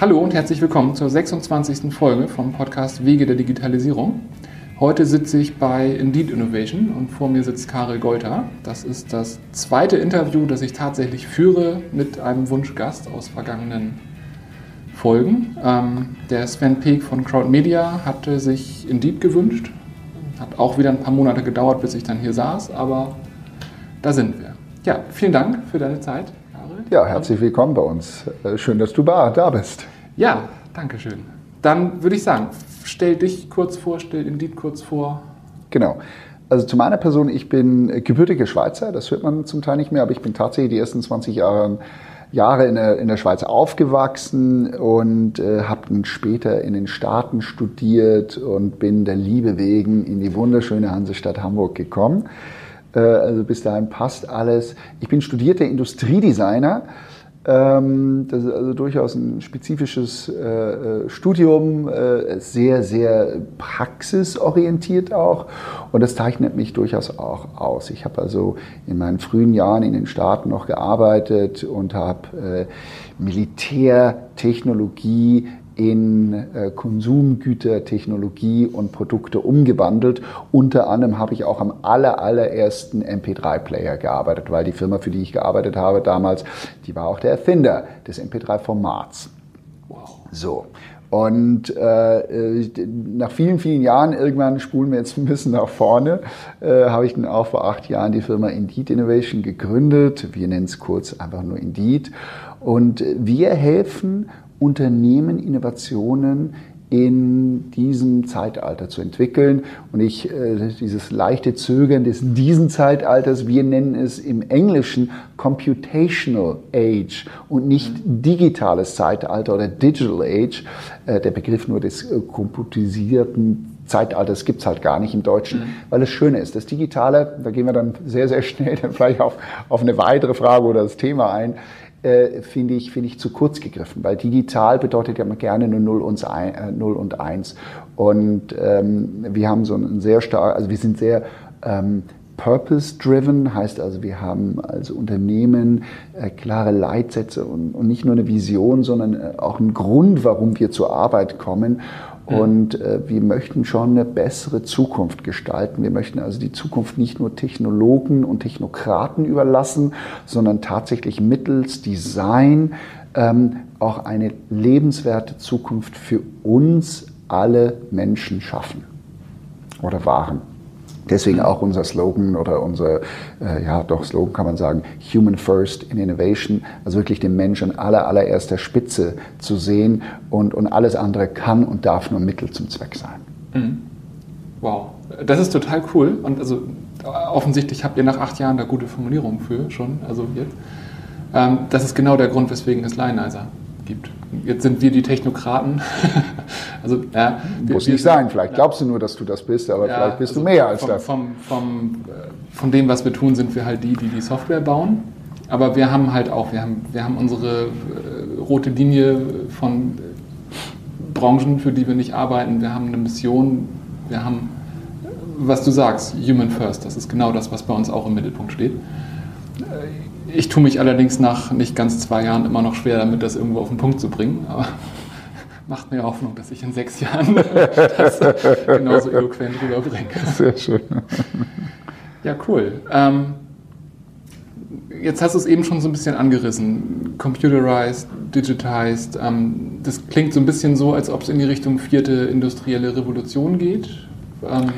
Hallo und herzlich willkommen zur 26. Folge vom Podcast Wege der Digitalisierung. Heute sitze ich bei Indeed Innovation und vor mir sitzt Karel Golter. Das ist das zweite Interview, das ich tatsächlich führe mit einem Wunschgast aus vergangenen Folgen. Ähm, der Sven Peek von Crowd Media hatte sich Indeed gewünscht. Hat auch wieder ein paar Monate gedauert, bis ich dann hier saß, aber da sind wir. Ja, vielen Dank für deine Zeit. Ja, herzlich willkommen bei uns. Äh, schön, dass du da bist. Ja, danke schön. Dann würde ich sagen, stell dich kurz vor, stell Indeed kurz vor. Genau. Also zu meiner Person, ich bin gebürtiger Schweizer, das hört man zum Teil nicht mehr, aber ich bin tatsächlich die ersten 20 Jahre, Jahre in, der, in der Schweiz aufgewachsen und äh, habe dann später in den Staaten studiert und bin der Liebe wegen in die wunderschöne Hansestadt Hamburg gekommen. Äh, also bis dahin passt alles. Ich bin studierter Industriedesigner. Ähm, das ist also durchaus ein spezifisches äh, äh, Studium, sehr, sehr praxisorientiert auch. Und das zeichnet mich durchaus auch aus. Ich habe also in meinen frühen Jahren in den Staaten noch gearbeitet und habe Militärtechnologie in äh, Konsumgüter, Technologie und Produkte umgewandelt. Unter anderem habe ich auch am aller, allerersten MP3-Player gearbeitet, weil die Firma, für die ich gearbeitet habe damals, die war auch der Erfinder des MP3-Formats. Wow. So. Und äh, nach vielen, vielen Jahren, irgendwann spulen wir jetzt ein bisschen nach vorne, äh, habe ich dann auch vor acht Jahren die Firma Indeed Innovation gegründet. Wir nennen es kurz einfach nur Indeed. Und wir helfen Unternehmen Innovationen in diesem Zeitalter zu entwickeln. Und ich, äh, dieses leichte Zögern des diesen Zeitalters, wir nennen es im Englischen Computational Age und nicht digitales Zeitalter oder Digital Age. Äh, der Begriff nur des äh, computisierten Zeitalters gibt's halt gar nicht im Deutschen, mhm. weil es schön ist. Das Digitale, da gehen wir dann sehr, sehr schnell dann vielleicht auf, auf eine weitere Frage oder das Thema ein äh, finde ich, finde ich zu kurz gegriffen, weil digital bedeutet ja immer gerne nur 0 und, äh, 0 und 1. Und ähm, wir haben so einen sehr stark, also wir sind sehr ähm, Purpose-driven, heißt also, wir haben als Unternehmen äh, klare Leitsätze und, und, nicht nur eine Vision, sondern äh, auch einen Grund, warum wir zur Arbeit kommen. Und äh, wir möchten schon eine bessere Zukunft gestalten. Wir möchten also die Zukunft nicht nur Technologen und Technokraten überlassen, sondern tatsächlich mittels Design ähm, auch eine lebenswerte Zukunft für uns alle Menschen schaffen oder wahren. Deswegen auch unser Slogan oder unser, äh, ja doch Slogan kann man sagen, Human First in Innovation, also wirklich den Menschen aller, allererster Spitze zu sehen und, und alles andere kann und darf nur Mittel zum Zweck sein. Mhm. Wow, das ist total cool und also offensichtlich habt ihr nach acht Jahren da gute Formulierungen für schon, also jetzt. Ähm, das ist genau der Grund, weswegen es Lionizer gibt. Jetzt sind wir die Technokraten. also, ja, Muss wir, nicht sein, vielleicht glaubst du nur, dass du das bist, aber ja, vielleicht bist also du mehr als vom, das. Vom, vom, äh, von dem, was wir tun, sind wir halt die, die die Software bauen. Aber wir haben halt auch, wir haben, wir haben unsere äh, rote Linie von Branchen, für die wir nicht arbeiten. Wir haben eine Mission, wir haben, was du sagst, Human First. Das ist genau das, was bei uns auch im Mittelpunkt steht ich tue mich allerdings nach nicht ganz zwei Jahren immer noch schwer damit, das irgendwo auf den Punkt zu bringen. Aber macht mir Hoffnung, dass ich in sechs Jahren das genauso eloquent rüberbringe. Sehr schön. Ja, cool. Ähm, jetzt hast du es eben schon so ein bisschen angerissen. Computerized, digitized. Ähm, das klingt so ein bisschen so, als ob es in die Richtung vierte industrielle Revolution geht. Ähm,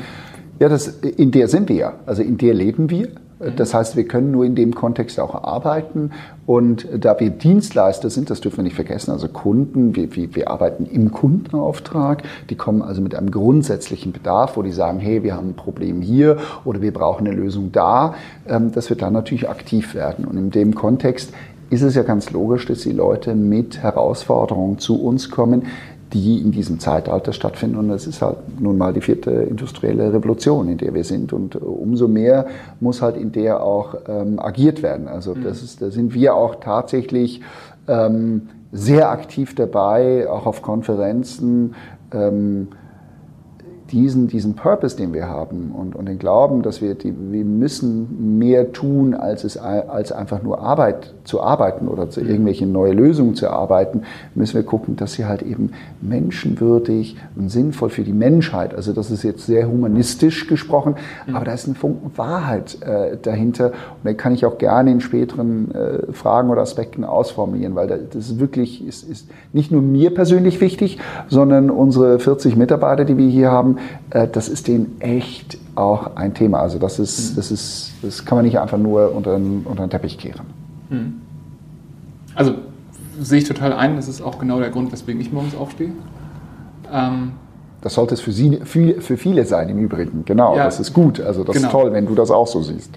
ja, das, in der sind wir ja. Also in der leben wir. Das heißt, wir können nur in dem Kontext auch arbeiten. Und da wir Dienstleister sind, das dürfen wir nicht vergessen, also Kunden, wir, wir, wir arbeiten im Kundenauftrag, die kommen also mit einem grundsätzlichen Bedarf, wo die sagen, hey, wir haben ein Problem hier oder wir brauchen eine Lösung da, ähm, dass wir dann natürlich aktiv werden. Und in dem Kontext ist es ja ganz logisch, dass die Leute mit Herausforderungen zu uns kommen, die in diesem Zeitalter stattfinden. Und das ist halt nun mal die vierte industrielle Revolution, in der wir sind. Und umso mehr muss halt in der auch ähm, agiert werden. Also mhm. das ist, da sind wir auch tatsächlich ähm, sehr aktiv dabei, auch auf Konferenzen. Ähm, diesen, diesen Purpose, den wir haben und, und den Glauben, dass wir, die, wir müssen mehr tun, als, es, als einfach nur Arbeit zu arbeiten oder zu irgendwelchen neue Lösungen zu erarbeiten, müssen wir gucken, dass sie halt eben menschenwürdig und sinnvoll für die Menschheit, also das ist jetzt sehr humanistisch gesprochen, mhm. aber da ist ein Funken Wahrheit äh, dahinter und den kann ich auch gerne in späteren äh, Fragen oder Aspekten ausformulieren, weil das ist wirklich, ist, ist nicht nur mir persönlich wichtig, sondern unsere 40 Mitarbeiter, die wir hier haben, das ist denen echt auch ein Thema. Also das ist, mhm. das ist, das kann man nicht einfach nur unter den, unter den Teppich kehren. Mhm. Also sehe ich total ein, das ist auch genau der Grund, weswegen ich morgens aufstehe. Ähm das sollte es für, Sie, für, für viele sein im Übrigen. Genau, ja, das ist gut. Also das genau. ist toll, wenn du das auch so siehst.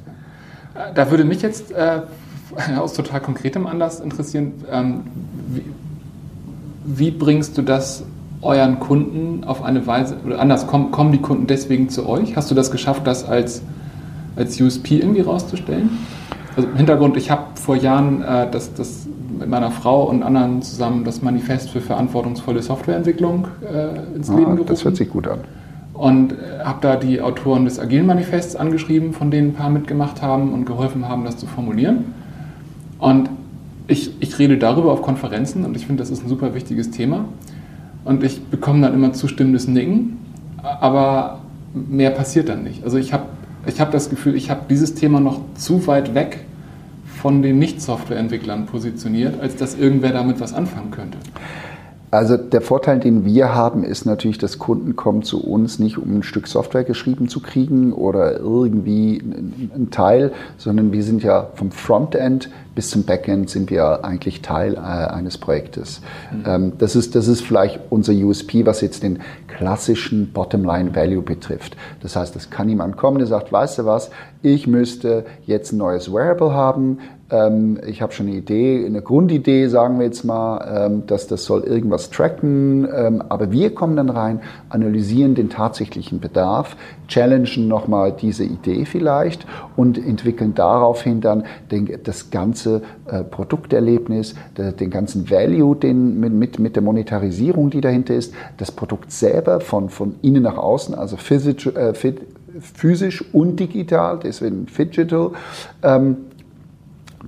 Äh, da würde mich jetzt äh, aus total konkretem Anlass interessieren, ähm, wie, wie, bringst du das euren Kunden auf eine Weise, oder anders, kommen, kommen die Kunden deswegen zu euch? Hast du das geschafft, das als, als USP irgendwie rauszustellen? Also im Hintergrund, ich habe vor Jahren äh, das, das mit meiner Frau und anderen zusammen das Manifest für verantwortungsvolle Softwareentwicklung äh, ins ah, Leben gerufen. Das hört sich gut an. Und äh, habe da die Autoren des Agilen Manifests angeschrieben, von denen ein paar mitgemacht haben und geholfen haben, das zu formulieren. Und ich, ich rede darüber auf Konferenzen und ich finde, das ist ein super wichtiges Thema. Und ich bekomme dann immer zustimmendes Nicken, aber mehr passiert dann nicht. Also ich habe ich hab das Gefühl, ich habe dieses Thema noch zu weit weg von den Nicht-Softwareentwicklern positioniert, als dass irgendwer damit was anfangen könnte. Also der Vorteil, den wir haben, ist natürlich, dass Kunden kommen zu uns nicht, um ein Stück Software geschrieben zu kriegen oder irgendwie ein Teil, sondern wir sind ja vom Frontend bis zum Backend sind wir eigentlich Teil äh, eines Projektes. Mhm. Ähm, das, ist, das ist vielleicht unser USP, was jetzt den klassischen Bottomline-Value betrifft. Das heißt, es kann jemand kommen, der sagt, weißt du was, ich müsste jetzt ein neues Wearable haben, ich habe schon eine Idee, eine Grundidee, sagen wir jetzt mal, ähm, dass das soll irgendwas tracken. Ähm, aber wir kommen dann rein, analysieren den tatsächlichen Bedarf, challengen nochmal diese Idee vielleicht und entwickeln daraufhin dann den, das ganze äh, Produkterlebnis, den ganzen Value, den, mit, mit der Monetarisierung, die dahinter ist, das Produkt selber von, von innen nach außen, also physisch, äh, physisch und digital, deswegen Digital.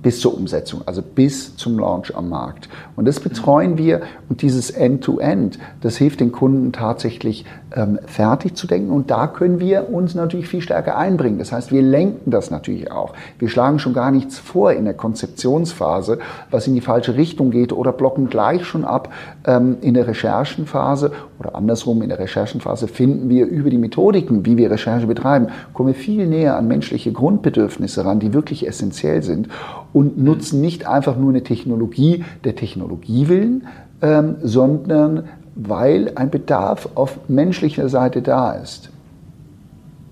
Bis zur Umsetzung, also bis zum Launch am Markt. Und das betreuen wir und dieses End-to-End, -End, das hilft den Kunden tatsächlich ähm, fertig zu denken und da können wir uns natürlich viel stärker einbringen. Das heißt, wir lenken das natürlich auch. Wir schlagen schon gar nichts vor in der Konzeptionsphase, was in die falsche Richtung geht oder blocken gleich schon ab ähm, in der Recherchenphase oder andersrum in der Recherchenphase finden wir über die Methodiken, wie wir Recherche betreiben, kommen wir viel näher an menschliche Grundbedürfnisse ran, die wirklich essentiell sind und nutzen nicht einfach nur eine Technologie der Technologie willen, ähm, sondern weil ein Bedarf auf menschlicher Seite da ist.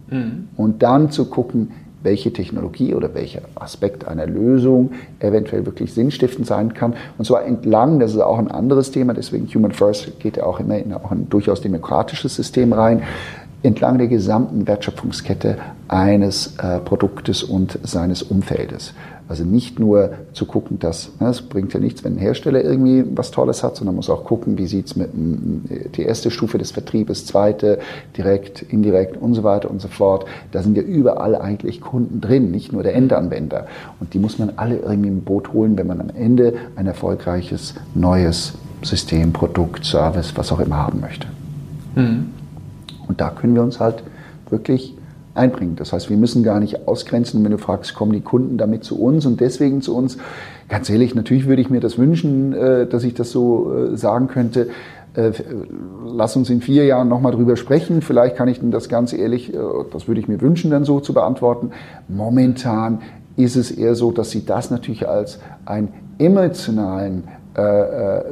Mhm. Und dann zu gucken, welche Technologie oder welcher Aspekt einer Lösung eventuell wirklich sinnstiftend sein kann. Und zwar entlang, das ist auch ein anderes Thema, deswegen Human First geht ja auch immer in auch ein durchaus demokratisches System rein, entlang der gesamten Wertschöpfungskette eines äh, Produktes und seines Umfeldes. Also nicht nur zu gucken, dass ne, es bringt ja nichts, wenn ein Hersteller irgendwie was Tolles hat, sondern muss auch gucken, wie sieht es mit die erste Stufe des Vertriebes, zweite, direkt, indirekt und so weiter und so fort. Da sind ja überall eigentlich Kunden drin, nicht nur der Endanwender. Und die muss man alle irgendwie im Boot holen, wenn man am Ende ein erfolgreiches neues System, Produkt, Service, was auch immer haben möchte. Mhm. Und da können wir uns halt wirklich einbringen. Das heißt, wir müssen gar nicht ausgrenzen, wenn du fragst, kommen die Kunden damit zu uns und deswegen zu uns. Ganz ehrlich, natürlich würde ich mir das wünschen, äh, dass ich das so äh, sagen könnte. Äh, lass uns in vier Jahren nochmal drüber sprechen. Vielleicht kann ich denn das ganz ehrlich, das würde ich mir wünschen, dann so zu beantworten. Momentan ist es eher so, dass sie das natürlich als einen emotionalen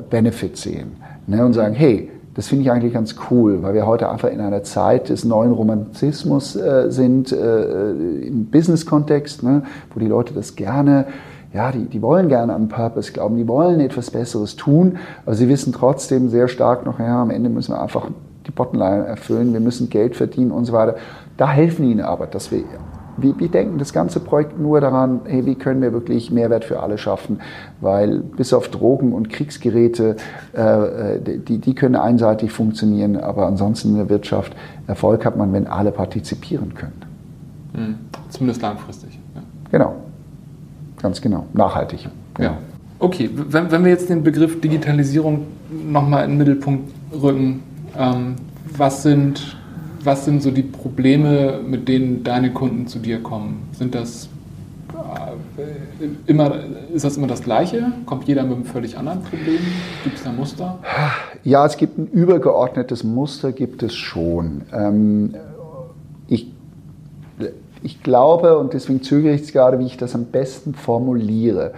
Benefit sehen ne, und sagen, hey, das finde ich eigentlich ganz cool, weil wir heute einfach in einer Zeit des neuen Romantizmus äh, sind, äh, im Business-Kontext, ne, wo die Leute das gerne, ja, die, die wollen gerne an Purpose glauben, die wollen etwas Besseres tun, aber sie wissen trotzdem sehr stark noch, ja, am Ende müssen wir einfach die Bottomline erfüllen, wir müssen Geld verdienen und so weiter. Da helfen ihnen aber, dass wir wir, wir, denken das ganze Projekt nur daran, hey, wie können wir wirklich Mehrwert für alle schaffen, weil bis auf Drogen und Kriegsgeräte, äh, die, die können einseitig funktionieren, aber ansonsten in der Wirtschaft Erfolg hat man, wenn alle partizipieren können. Mhm. Zumindest langfristig. Ja. Genau, ganz genau, nachhaltig. Genau. Ja. Okay, wenn, wenn wir jetzt den Begriff Digitalisierung nochmal in den Mittelpunkt rücken, ähm, was sind was sind so die Probleme, mit denen deine Kunden zu dir kommen? Sind das äh, immer, ist das immer das Gleiche? Kommt jeder mit einem völlig anderen Problem? Gibt es da Muster? Ja, es gibt ein übergeordnetes Muster, gibt es schon. Ähm, ich, ich glaube, und deswegen zögere ich es gerade, wie ich das am besten formuliere.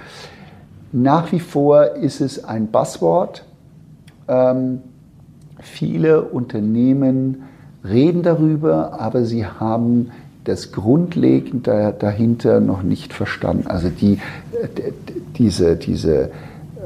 Nach wie vor ist es ein Buzzword. Ähm, viele Unternehmen reden darüber, aber sie haben das Grundlegende dahinter noch nicht verstanden. Also die, diese, diese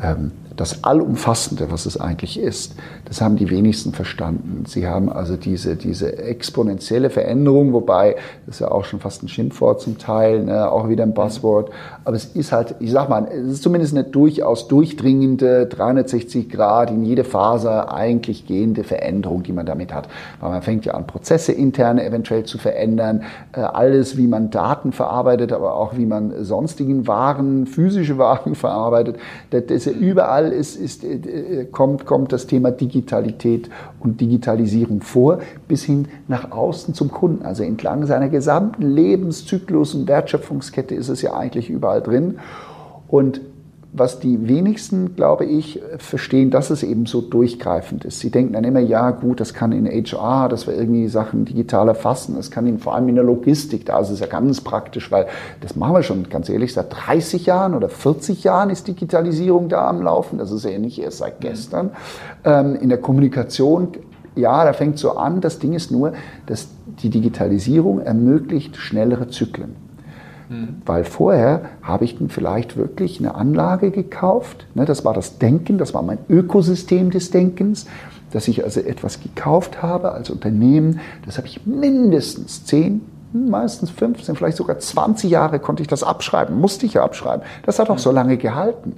ähm, das Allumfassende, was es eigentlich ist, das haben die wenigsten verstanden. Sie haben also diese, diese exponentielle Veränderung, wobei das ist ja auch schon fast ein Schimpfwort zum Teil, ne, auch wieder ein Buzzword. Aber es ist halt, ich sag mal, es ist zumindest eine durchaus durchdringende 360 Grad in jede Phase eigentlich gehende Veränderung, die man damit hat. Weil man fängt ja an, Prozesse interne eventuell zu verändern, äh, alles, wie man Daten verarbeitet, aber auch wie man sonstigen Waren, physische Waren verarbeitet. Das ist ja überall ist, ist, äh, kommt, kommt das Thema Digitalität und Digitalisierung vor, bis hin nach außen zum Kunden. Also entlang seiner gesamten Lebenszyklus und Wertschöpfungskette ist es ja eigentlich überall drin. Und was die wenigsten, glaube ich, verstehen, dass es eben so durchgreifend ist. Sie denken dann immer, ja gut, das kann in HR, dass wir irgendwie Sachen digital erfassen, das kann in, vor allem in der Logistik, da ist es ja ganz praktisch, weil das machen wir schon, ganz ehrlich, seit 30 Jahren oder 40 Jahren ist Digitalisierung da am Laufen, das ist ja nicht erst seit gestern. Ähm, in der Kommunikation ja, da fängt so an. Das Ding ist nur, dass die Digitalisierung ermöglicht schnellere Zyklen. Mhm. Weil vorher habe ich vielleicht wirklich eine Anlage gekauft. Ne, das war das Denken, das war mein Ökosystem des Denkens, dass ich also etwas gekauft habe als Unternehmen. Das habe ich mindestens 10, meistens 15, vielleicht sogar 20 Jahre konnte ich das abschreiben, musste ich ja abschreiben. Das hat auch mhm. so lange gehalten.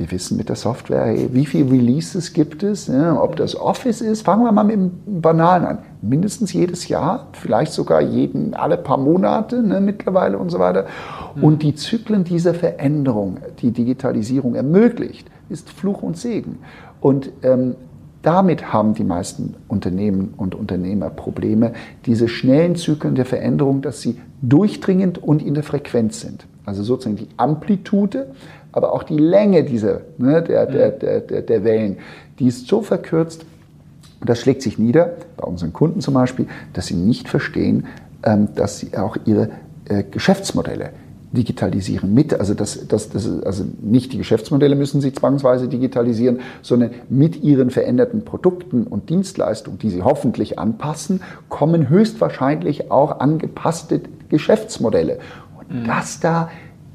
Wir wissen mit der Software, wie viele Releases gibt es, ja, ob das Office ist. Fangen wir mal mit dem Banalen an. Mindestens jedes Jahr, vielleicht sogar jeden, alle paar Monate ne, mittlerweile und so weiter. Mhm. Und die Zyklen dieser Veränderung, die Digitalisierung ermöglicht, ist Fluch und Segen. Und ähm, damit haben die meisten Unternehmen und Unternehmer Probleme, diese schnellen Zyklen der Veränderung, dass sie durchdringend und in der Frequenz sind. Also sozusagen die Amplitude aber auch die Länge dieser, ne, der, der, der, der, der Wellen, die ist so verkürzt, und das schlägt sich nieder, bei unseren Kunden zum Beispiel, dass sie nicht verstehen, ähm, dass sie auch ihre äh, Geschäftsmodelle digitalisieren mit, also das, das, das also nicht die Geschäftsmodelle müssen sie zwangsweise digitalisieren, sondern mit ihren veränderten Produkten und Dienstleistungen, die sie hoffentlich anpassen, kommen höchstwahrscheinlich auch angepasste Geschäftsmodelle. Und mhm. das da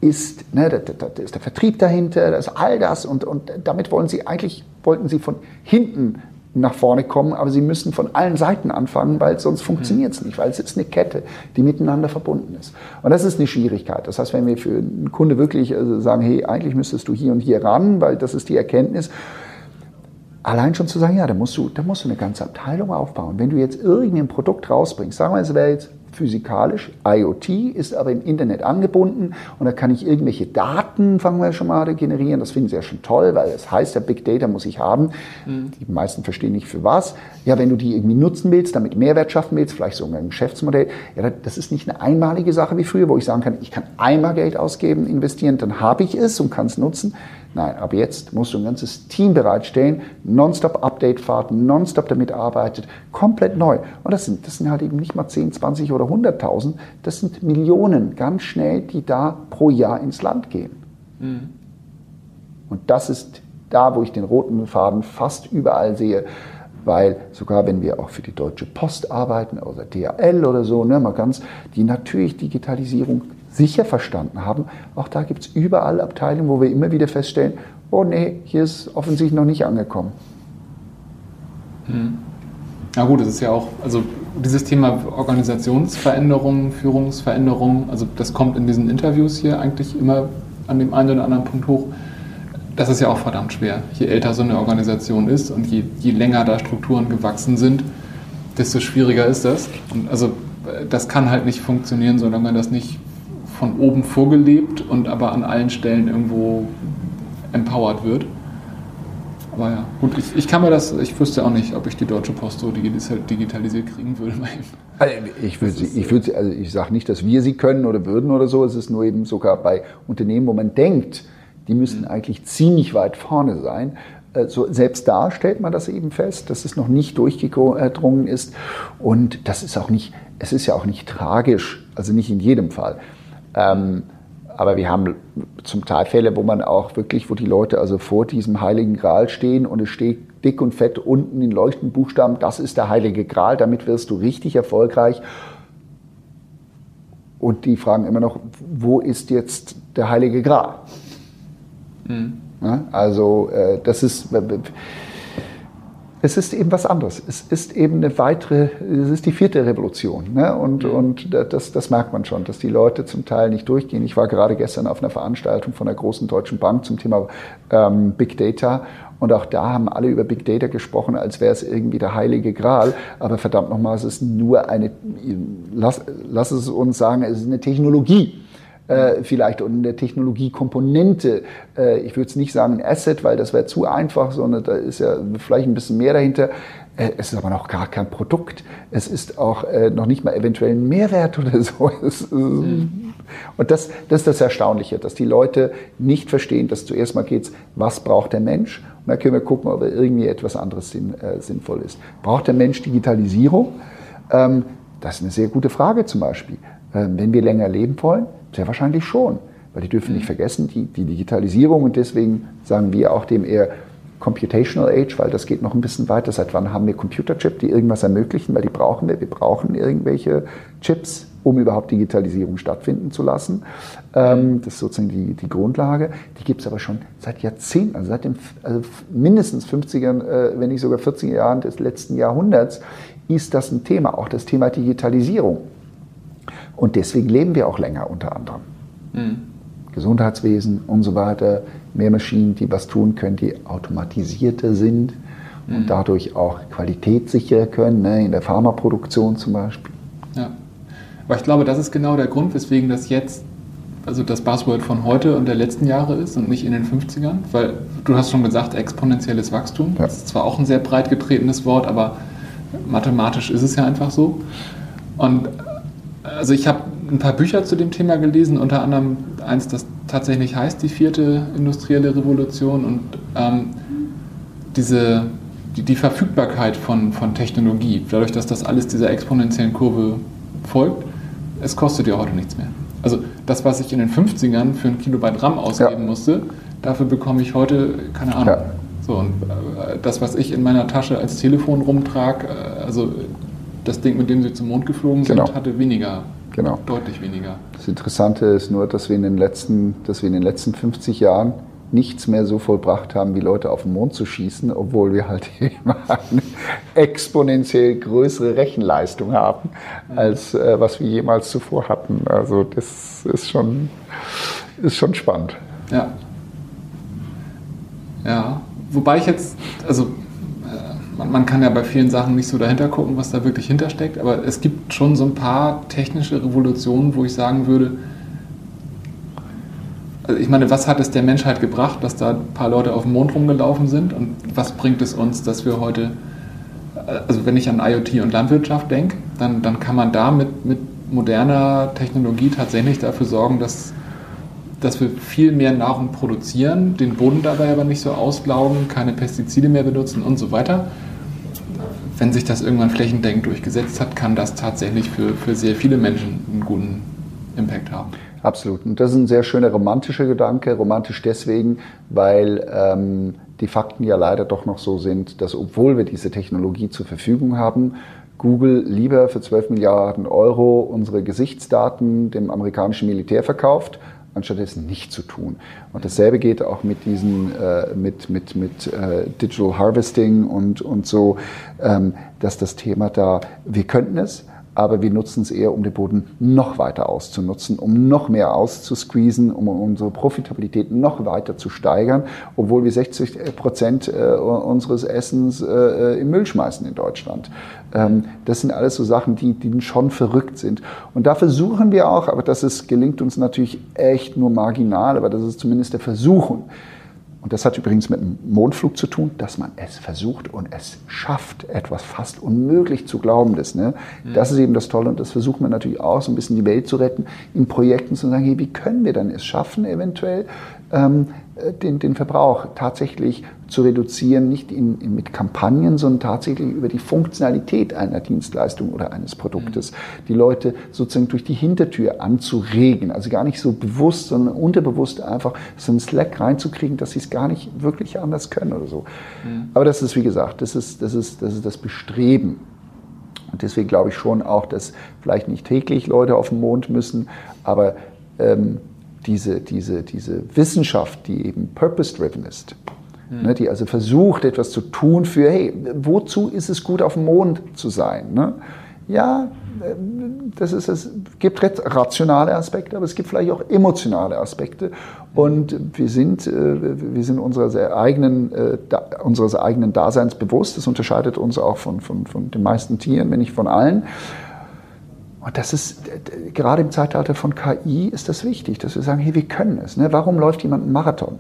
ist, ne, da, da, ist der Vertrieb dahinter, da ist all das und, und damit wollen sie eigentlich, wollten sie von hinten nach vorne kommen, aber sie müssen von allen Seiten anfangen, weil sonst funktioniert es nicht, weil es ist eine Kette, die miteinander verbunden ist. Und das ist eine Schwierigkeit. Das heißt, wenn wir für einen Kunde wirklich also sagen, hey, eigentlich müsstest du hier und hier ran, weil das ist die Erkenntnis, allein schon zu sagen, ja, da musst du, da musst du eine ganze Abteilung aufbauen. Wenn du jetzt irgendein Produkt rausbringst, sagen wir, es wäre jetzt physikalisch. IoT ist aber im Internet angebunden und da kann ich irgendwelche Daten, fangen wir schon mal, generieren. Das finden sie ja schon toll, weil es heißt ja, Big Data muss ich haben. Mhm. Die meisten verstehen nicht für was. Ja, wenn du die irgendwie nutzen willst, damit Mehrwert schaffen willst, vielleicht sogar ein Geschäftsmodell, ja, das ist nicht eine einmalige Sache wie früher, wo ich sagen kann, ich kann einmal Geld ausgeben, investieren, dann habe ich es und kann es nutzen. Nein, ab jetzt musst du ein ganzes Team bereitstellen, nonstop Update-Fahrten, nonstop damit arbeitet, komplett neu. Und das sind, das sind halt eben nicht mal 10, 20 oder 100.000, das sind Millionen ganz schnell, die da pro Jahr ins Land gehen. Mhm. Und das ist da, wo ich den roten Faden fast überall sehe, weil sogar wenn wir auch für die Deutsche Post arbeiten oder DHL oder so, ne, mal ganz, die natürlich Digitalisierung sicher verstanden haben. Auch da gibt es überall Abteilungen, wo wir immer wieder feststellen, oh nee, hier ist offensichtlich noch nicht angekommen. Hm. Na gut, das ist ja auch, also dieses Thema Organisationsveränderung, Führungsveränderung, also das kommt in diesen Interviews hier eigentlich immer an dem einen oder anderen Punkt hoch. Das ist ja auch verdammt schwer. Je älter so eine Organisation ist und je, je länger da Strukturen gewachsen sind, desto schwieriger ist das. Und also das kann halt nicht funktionieren, solange das nicht von oben vorgelebt und aber an allen Stellen irgendwo empowered wird. Aber ja, gut, ich, ich kann mir das, ich wüsste auch nicht, ob ich die Deutsche Post so digitalisiert kriegen würde. Also ich würde sie, ich würde also ich sage nicht, dass wir sie können oder würden oder so. Es ist nur eben sogar bei Unternehmen, wo man denkt, die müssen mhm. eigentlich ziemlich weit vorne sein. Also selbst da stellt man das eben fest, dass es noch nicht durchgedrungen ist. Und das ist auch nicht, es ist ja auch nicht tragisch, also nicht in jedem Fall. Ähm, aber wir haben zum Teil Fälle, wo man auch wirklich, wo die Leute also vor diesem heiligen Gral stehen und es steht dick und fett unten in leuchtenden Buchstaben, das ist der heilige Gral, damit wirst du richtig erfolgreich. Und die fragen immer noch, wo ist jetzt der heilige Gral? Mhm. Also äh, das ist es ist eben was anderes. Es ist eben eine weitere, es ist die vierte Revolution. Ne? Und, mhm. und das, das merkt man schon, dass die Leute zum Teil nicht durchgehen. Ich war gerade gestern auf einer Veranstaltung von einer großen deutschen Bank zum Thema ähm, Big Data. Und auch da haben alle über Big Data gesprochen, als wäre es irgendwie der heilige Gral. Aber verdammt nochmal, es ist nur eine, lass, lass es uns sagen, es ist eine Technologie äh, vielleicht und eine Technologiekomponente. Äh, ich würde es nicht sagen ein Asset, weil das wäre zu einfach, sondern da ist ja vielleicht ein bisschen mehr dahinter. Äh, es ist aber noch gar kein Produkt. Es ist auch äh, noch nicht mal eventuell ein Mehrwert oder so. Es, mhm. Und das, das ist das Erstaunliche, dass die Leute nicht verstehen, dass zuerst mal geht was braucht der Mensch? Und dann können wir gucken, ob irgendwie etwas anderes sinn, äh, sinnvoll ist. Braucht der Mensch Digitalisierung? Ähm, das ist eine sehr gute Frage zum Beispiel. Ähm, wenn wir länger leben wollen, sehr wahrscheinlich schon, weil die dürfen nicht mhm. vergessen, die, die Digitalisierung und deswegen sagen wir auch dem eher Computational Age, weil das geht noch ein bisschen weiter. Seit wann haben wir Computerchip, die irgendwas ermöglichen? Weil die brauchen wir. Wir brauchen irgendwelche Chips, um überhaupt Digitalisierung stattfinden zu lassen. Ähm, das ist sozusagen die, die Grundlage. Die gibt es aber schon seit Jahrzehnten, also seit den also mindestens 50ern, äh, wenn nicht sogar 40er Jahren des letzten Jahrhunderts, ist das ein Thema, auch das Thema Digitalisierung. Und deswegen leben wir auch länger unter anderem. Mhm. Gesundheitswesen und so weiter, mehr Maschinen, die was tun können, die automatisierter sind mhm. und dadurch auch Qualität sichern können, ne, in der Pharmaproduktion zum Beispiel. Ja. Aber ich glaube, das ist genau der Grund, weswegen das jetzt also das Buzzword von heute und der letzten Jahre ist und nicht in den 50ern, weil du hast schon gesagt, exponentielles Wachstum. Ja. Das ist zwar auch ein sehr breit getretenes Wort, aber mathematisch ist es ja einfach so. Und also ich habe ein paar Bücher zu dem Thema gelesen, unter anderem eins, das tatsächlich heißt die vierte industrielle Revolution und ähm, diese, die, die, Verfügbarkeit von, von Technologie, dadurch, dass das alles dieser exponentiellen Kurve folgt, es kostet ja heute nichts mehr. Also das, was ich in den 50ern für ein Kilobyte RAM ausgeben ja. musste, dafür bekomme ich heute, keine Ahnung. Ja. So, und äh, das, was ich in meiner Tasche als Telefon rumtrage, äh, also das Ding, mit dem sie zum Mond geflogen sind, genau. hatte weniger. Genau. Deutlich weniger. Das Interessante ist nur, dass wir in den letzten, dass wir in den letzten 50 Jahren nichts mehr so vollbracht haben, wie Leute auf den Mond zu schießen, obwohl wir halt immer eine exponentiell größere Rechenleistung haben, als äh, was wir jemals zuvor hatten. Also das ist schon, ist schon spannend. Ja. Ja, wobei ich jetzt, also man, kann ja bei vielen Sachen nicht so dahinter gucken, was da wirklich hintersteckt, aber es gibt schon so ein paar technische Revolutionen, wo ich sagen würde, also ich meine, was hat es der Menschheit gebracht, dass da ein paar Leute auf dem Mond rumgelaufen sind? Und was bringt es uns, dass wir heute, also wenn ich an IoT und Landwirtschaft denke, dann, dann kann man da mit, mit moderner Technologie tatsächlich dafür sorgen, dass dass wir viel mehr Nahrung produzieren, den Boden dabei aber nicht so auslaugen, keine Pestizide mehr benutzen und so weiter. Wenn sich das irgendwann flächendeckend durchgesetzt hat, kann das tatsächlich für, für sehr viele Menschen einen guten Impact haben. Absolut. Und das ist ein sehr schöner romantischer Gedanke. Romantisch deswegen, weil ähm, die Fakten ja leider doch noch so sind, dass obwohl wir diese Technologie zur Verfügung haben, Google lieber für 12 Milliarden Euro unsere Gesichtsdaten dem amerikanischen Militär verkauft, anstatt es nicht zu tun. Und dasselbe geht auch mit diesen, äh, mit, mit, mit äh, Digital Harvesting und, und so, ähm, dass das Thema da, wir könnten es, aber wir nutzen es eher, um den Boden noch weiter auszunutzen, um noch mehr auszusqueezen, um unsere Profitabilität noch weiter zu steigern, obwohl wir 60 Prozent äh, unseres Essens äh, im Müll schmeißen in Deutschland. Ähm, das sind alles so Sachen, die, die schon verrückt sind. Und da versuchen wir auch, aber das ist, gelingt uns natürlich echt nur marginal, aber das ist zumindest der Versuchung, und das hat übrigens mit dem Mondflug zu tun, dass man es versucht und es schafft, etwas fast unmöglich zu glauben ist. Ne? Mhm. Das ist eben das Tolle und das versucht man natürlich auch, so ein bisschen die Welt zu retten, in Projekten zu sagen, hey, wie können wir denn es schaffen, eventuell ähm, äh, den, den Verbrauch tatsächlich zu reduzieren, nicht in, in, mit Kampagnen, sondern tatsächlich über die Funktionalität einer Dienstleistung oder eines Produktes. Mhm. Die Leute sozusagen durch die Hintertür anzuregen, also gar nicht so bewusst, sondern unterbewusst einfach so einen Slack reinzukriegen, dass sie es gar nicht wirklich anders können oder so. Mhm. Aber das ist, wie gesagt, das ist das, ist, das, ist das Bestreben. Und deswegen glaube ich schon auch, dass vielleicht nicht täglich Leute auf den Mond müssen, aber ähm, diese, diese, diese Wissenschaft, die eben purpose-driven ist, mhm. ne, die also versucht, etwas zu tun für, hey, wozu ist es gut, auf dem Mond zu sein? Ne? Ja, das ist, es gibt rationale Aspekte, aber es gibt vielleicht auch emotionale Aspekte. Und wir sind, äh, wir sind unseres eigenen, äh, unseres eigenen Daseins bewusst. Das unterscheidet uns auch von, von, von den meisten Tieren, wenn nicht von allen. Und das ist, gerade im Zeitalter von KI ist das wichtig, dass wir sagen, hey, wir können es. Ne? Warum läuft jemand einen Marathon?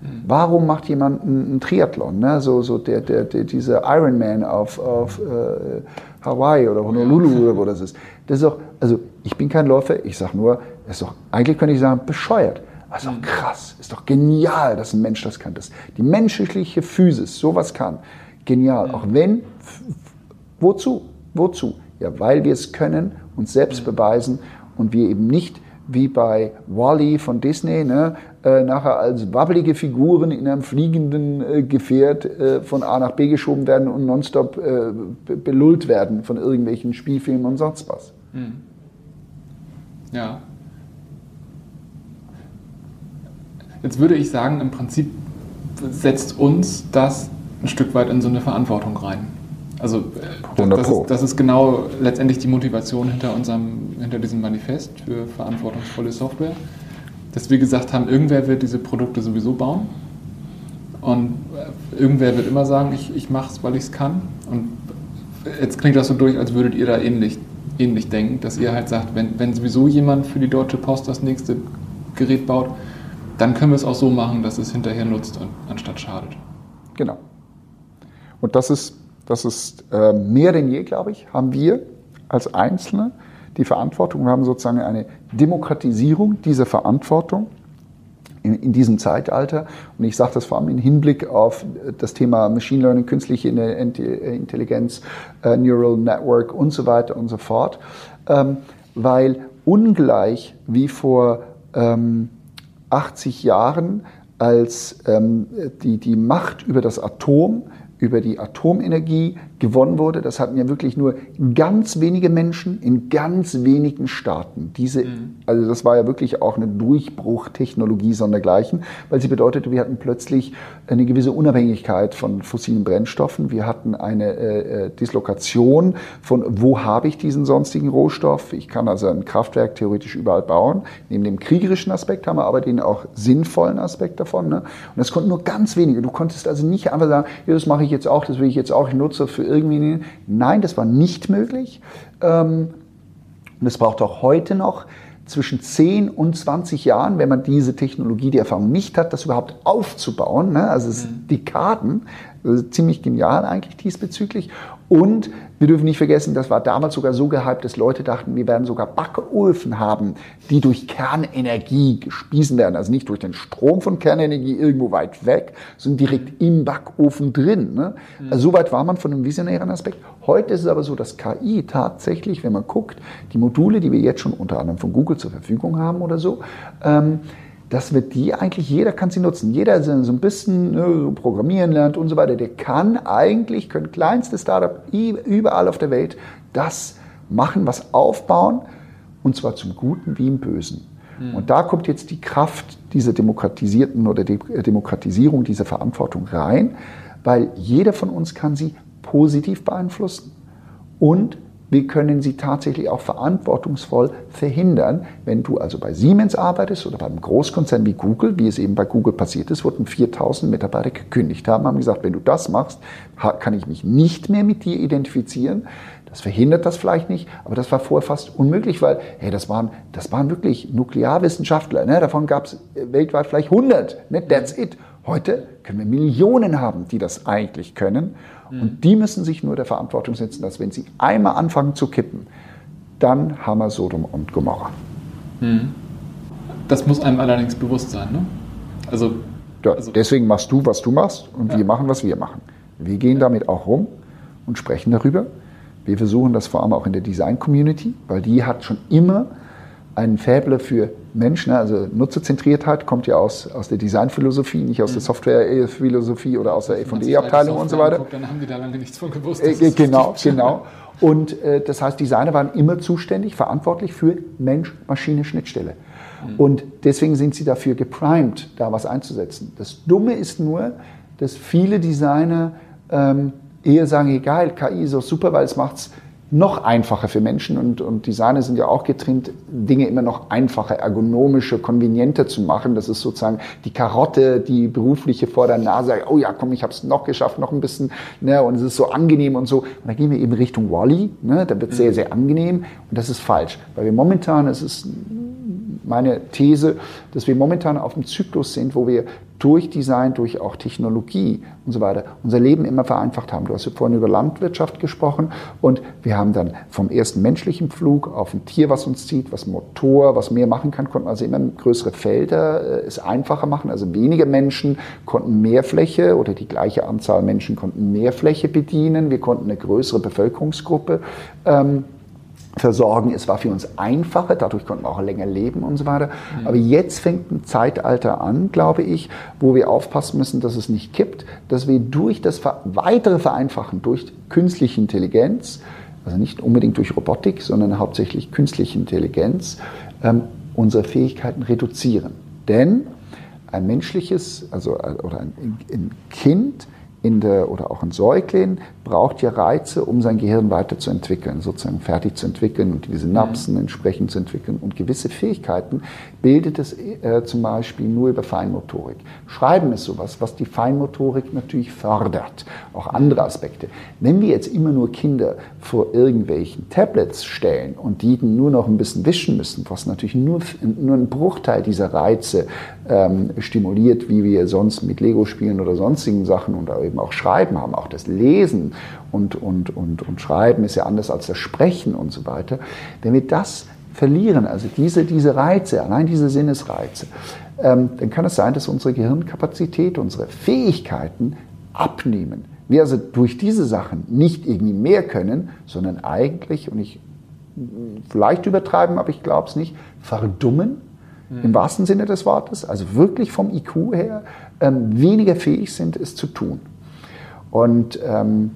Mhm. Warum macht jemand einen Triathlon? Ne? So, so der, der, der, dieser Ironman auf, auf äh, Hawaii oder Honolulu oder wo das ist. Das ist auch, also ich bin kein Läufer, ich sage nur, ist doch, eigentlich könnte ich sagen, bescheuert. Das ist doch mhm. krass, ist doch genial, dass ein Mensch das kann. Dass die menschliche Physis sowas kann. Genial. Auch wenn, wozu? Wozu? Ja, weil wir es können uns selbst beweisen und wir eben nicht wie bei Wally von Disney, ne, äh, nachher als wabbelige Figuren in einem fliegenden äh, Gefährt äh, von A nach B geschoben werden und nonstop äh, belullt werden von irgendwelchen Spielfilmen und sonst was. Hm. Ja. Jetzt würde ich sagen, im Prinzip setzt uns das ein Stück weit in so eine Verantwortung rein. Also äh, das, ist, das, ist, genau letztendlich die Motivation hinter, unserem, hinter diesem Manifest für verantwortungsvolle Software, dass wir gesagt haben, irgendwer wird diese Produkte sowieso bauen und äh, irgendwer wird immer sagen, ich, ich mache es, weil ich es kann. Und jetzt klingt das so durch, als würdet ihr da ähnlich, ähnlich denken, dass ihr halt sagt, wenn, wenn sowieso jemand für die Deutsche Post das nächste Gerät baut, dann können wir es auch so machen, dass es hinterher nutzt und anstatt schadet. Genau. Und das ist das ist äh, mehr denn je, glaube ich, haben wir als Einzelne die Verantwortung. Wir haben sozusagen eine Demokratisierung dieser Verantwortung in, in diesem Zeitalter. Und ich sage das vor allem im Hinblick auf das Thema Machine Learning, künstliche Intelligenz, äh, Neural Network und so weiter und so fort. Ähm, weil ungleich wie vor ähm, 80 Jahren, als ähm, die, die Macht über das Atom über die Atomenergie gewonnen wurde. Das hatten ja wirklich nur ganz wenige Menschen in ganz wenigen Staaten. Diese, mhm. also das war ja wirklich auch eine Durchbruchtechnologie sondergleichen, weil sie bedeutete, wir hatten plötzlich eine gewisse Unabhängigkeit von fossilen Brennstoffen. Wir hatten eine äh, äh, Dislokation von, wo habe ich diesen sonstigen Rohstoff? Ich kann also ein Kraftwerk theoretisch überall bauen. Neben dem kriegerischen Aspekt haben wir aber den auch sinnvollen Aspekt davon. Ne? Und das konnten nur ganz wenige. Du konntest also nicht einfach sagen, ja, das mache ich jetzt auch, das will ich jetzt auch, ich nutze für irgendwie. Nein, das war nicht möglich. Ähm, und es braucht auch heute noch zwischen 10 und 20 Jahren, wenn man diese Technologie, die Erfahrung nicht hat, das überhaupt aufzubauen. Ne? Also es ist mhm. Dekaden, also ziemlich genial eigentlich diesbezüglich. Und wir dürfen nicht vergessen, das war damals sogar so gehypt, dass Leute dachten, wir werden sogar Backöfen haben, die durch Kernenergie gespiesen werden. Also nicht durch den Strom von Kernenergie irgendwo weit weg, sondern direkt im Backofen drin. Ne? Mhm. Also so weit war man von einem visionären Aspekt. Heute ist es aber so, dass KI tatsächlich, wenn man guckt, die Module, die wir jetzt schon unter anderem von Google zur Verfügung haben oder so, ähm, dass wir die eigentlich, jeder kann sie nutzen. Jeder der so ein bisschen ne, programmieren lernt und so weiter, der kann eigentlich, können kleinste Startup überall auf der Welt das machen, was aufbauen und zwar zum Guten wie im Bösen. Mhm. Und da kommt jetzt die Kraft dieser demokratisierten oder De Demokratisierung dieser Verantwortung rein, weil jeder von uns kann sie positiv beeinflussen und wir können sie tatsächlich auch verantwortungsvoll verhindern. Wenn du also bei Siemens arbeitest oder beim Großkonzern wie Google, wie es eben bei Google passiert ist, wurden 4000 Mitarbeiter gekündigt haben, haben gesagt, wenn du das machst, kann ich mich nicht mehr mit dir identifizieren. Das verhindert das vielleicht nicht, aber das war vorher fast unmöglich, weil hey, das, waren, das waren wirklich Nuklearwissenschaftler. Ne? Davon gab es weltweit vielleicht 100. Ne? That's it. Heute können wir Millionen haben, die das eigentlich können. Mhm. Und die müssen sich nur der Verantwortung setzen, dass wenn sie einmal anfangen zu kippen, dann haben wir Sodom und Gomorra. Mhm. Das muss einem allerdings bewusst sein. Ne? Also, ja, also, deswegen machst du, was du machst und ja. wir machen, was wir machen. Wir gehen damit auch rum und sprechen darüber. Wir versuchen das vor allem auch in der Design-Community, weil die hat schon immer einen Fäble für Menschen. Also Nutzerzentriertheit kommt ja aus, aus der Designphilosophie, nicht aus der mhm. Softwarephilosophie oder aus der F&E-Abteilung und so weiter. Anguckt, dann haben die da lange nichts von gewusst. Äh, genau, genau. Und äh, das heißt, Designer waren immer zuständig, verantwortlich für Mensch-Maschine-Schnittstelle. Mhm. Und deswegen sind sie dafür geprimed, da was einzusetzen. Das Dumme ist nur, dass viele Designer ähm, eher sagen, egal, KI ist auch super, weil es macht es noch einfacher für Menschen und, und Designer sind ja auch getrimmt, Dinge immer noch einfacher, ergonomischer, konvenienter zu machen. Das ist sozusagen die Karotte, die berufliche vor der Nase, oh ja, komm, ich habe es noch geschafft, noch ein bisschen, ne, und es ist so angenehm und so. Und da gehen wir eben Richtung Wally, ne, da wird es sehr, sehr angenehm und das ist falsch, weil wir momentan, es ist meine These, dass wir momentan auf dem Zyklus sind, wo wir durch Design, durch auch Technologie und so weiter unser Leben immer vereinfacht haben. Du hast ja vorhin über Landwirtschaft gesprochen und wir haben dann vom ersten menschlichen Flug auf ein Tier, was uns zieht, was Motor, was mehr machen kann, konnten also immer größere Felder äh, es einfacher machen. Also weniger Menschen konnten mehr Fläche oder die gleiche Anzahl Menschen konnten mehr Fläche bedienen. Wir konnten eine größere Bevölkerungsgruppe ähm, versorgen. Es war für uns einfacher, dadurch konnten wir auch länger leben und so weiter. Mhm. Aber jetzt fängt ein Zeitalter an, glaube ich, wo wir aufpassen müssen, dass es nicht kippt, dass wir durch das weitere Vereinfachen, durch künstliche Intelligenz, also nicht unbedingt durch Robotik, sondern hauptsächlich künstliche Intelligenz, ähm, unsere Fähigkeiten reduzieren. Denn ein menschliches, also oder ein, ein Kind in der, oder auch ein Säugling braucht ja Reize, um sein Gehirn weiterzuentwickeln, sozusagen fertig zu entwickeln und die Synapsen mhm. entsprechend zu entwickeln. Und gewisse Fähigkeiten bildet es äh, zum Beispiel nur über Feinmotorik. Schreiben ist sowas, was die Feinmotorik natürlich fördert, auch andere Aspekte. Wenn wir jetzt immer nur Kinder vor irgendwelchen Tablets stellen und die nur noch ein bisschen wischen müssen, was natürlich nur, nur einen Bruchteil dieser Reize ähm, stimuliert, wie wir sonst mit Lego spielen oder sonstigen Sachen oder eben auch Schreiben haben, auch das Lesen und, und, und, und Schreiben ist ja anders als das Sprechen und so weiter. Wenn wir das verlieren, also diese, diese Reize, allein diese Sinnesreize, ähm, dann kann es sein, dass unsere Gehirnkapazität, unsere Fähigkeiten abnehmen. Wir also durch diese Sachen nicht irgendwie mehr können, sondern eigentlich, und ich vielleicht übertreiben, aber ich glaube es nicht, verdummen, mhm. im wahrsten Sinne des Wortes, also wirklich vom IQ her, ähm, weniger fähig sind, es zu tun. Und ähm,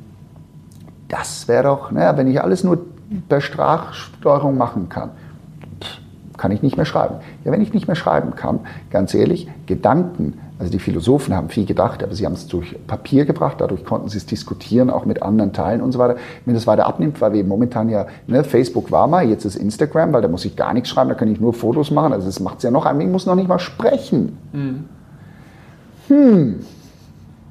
das wäre doch, naja, wenn ich alles nur per Sprachsteuerung machen kann, kann ich nicht mehr schreiben. Ja, wenn ich nicht mehr schreiben kann, ganz ehrlich, Gedanken, also die Philosophen haben viel gedacht, aber sie haben es durch Papier gebracht, dadurch konnten sie es diskutieren, auch mit anderen Teilen und so weiter. Wenn das weiter abnimmt, weil wir momentan ja, ne, Facebook war mal, jetzt ist Instagram, weil da muss ich gar nichts schreiben, da kann ich nur Fotos machen, also das macht es ja noch, ich muss noch nicht mal sprechen. Mhm. Hm,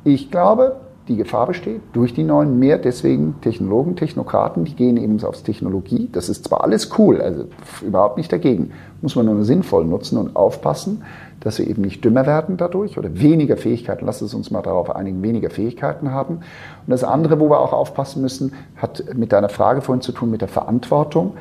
ich glaube, die Gefahr besteht durch die neuen mehr deswegen Technologen, Technokraten, die gehen eben aufs Technologie. Das ist zwar alles cool, also überhaupt nicht dagegen, muss man nur sinnvoll nutzen und aufpassen, dass wir eben nicht dümmer werden dadurch oder weniger Fähigkeiten, lass es uns mal darauf einigen, weniger Fähigkeiten haben. Und das andere, wo wir auch aufpassen müssen, hat mit deiner Frage vorhin zu tun, mit der Verantwortung.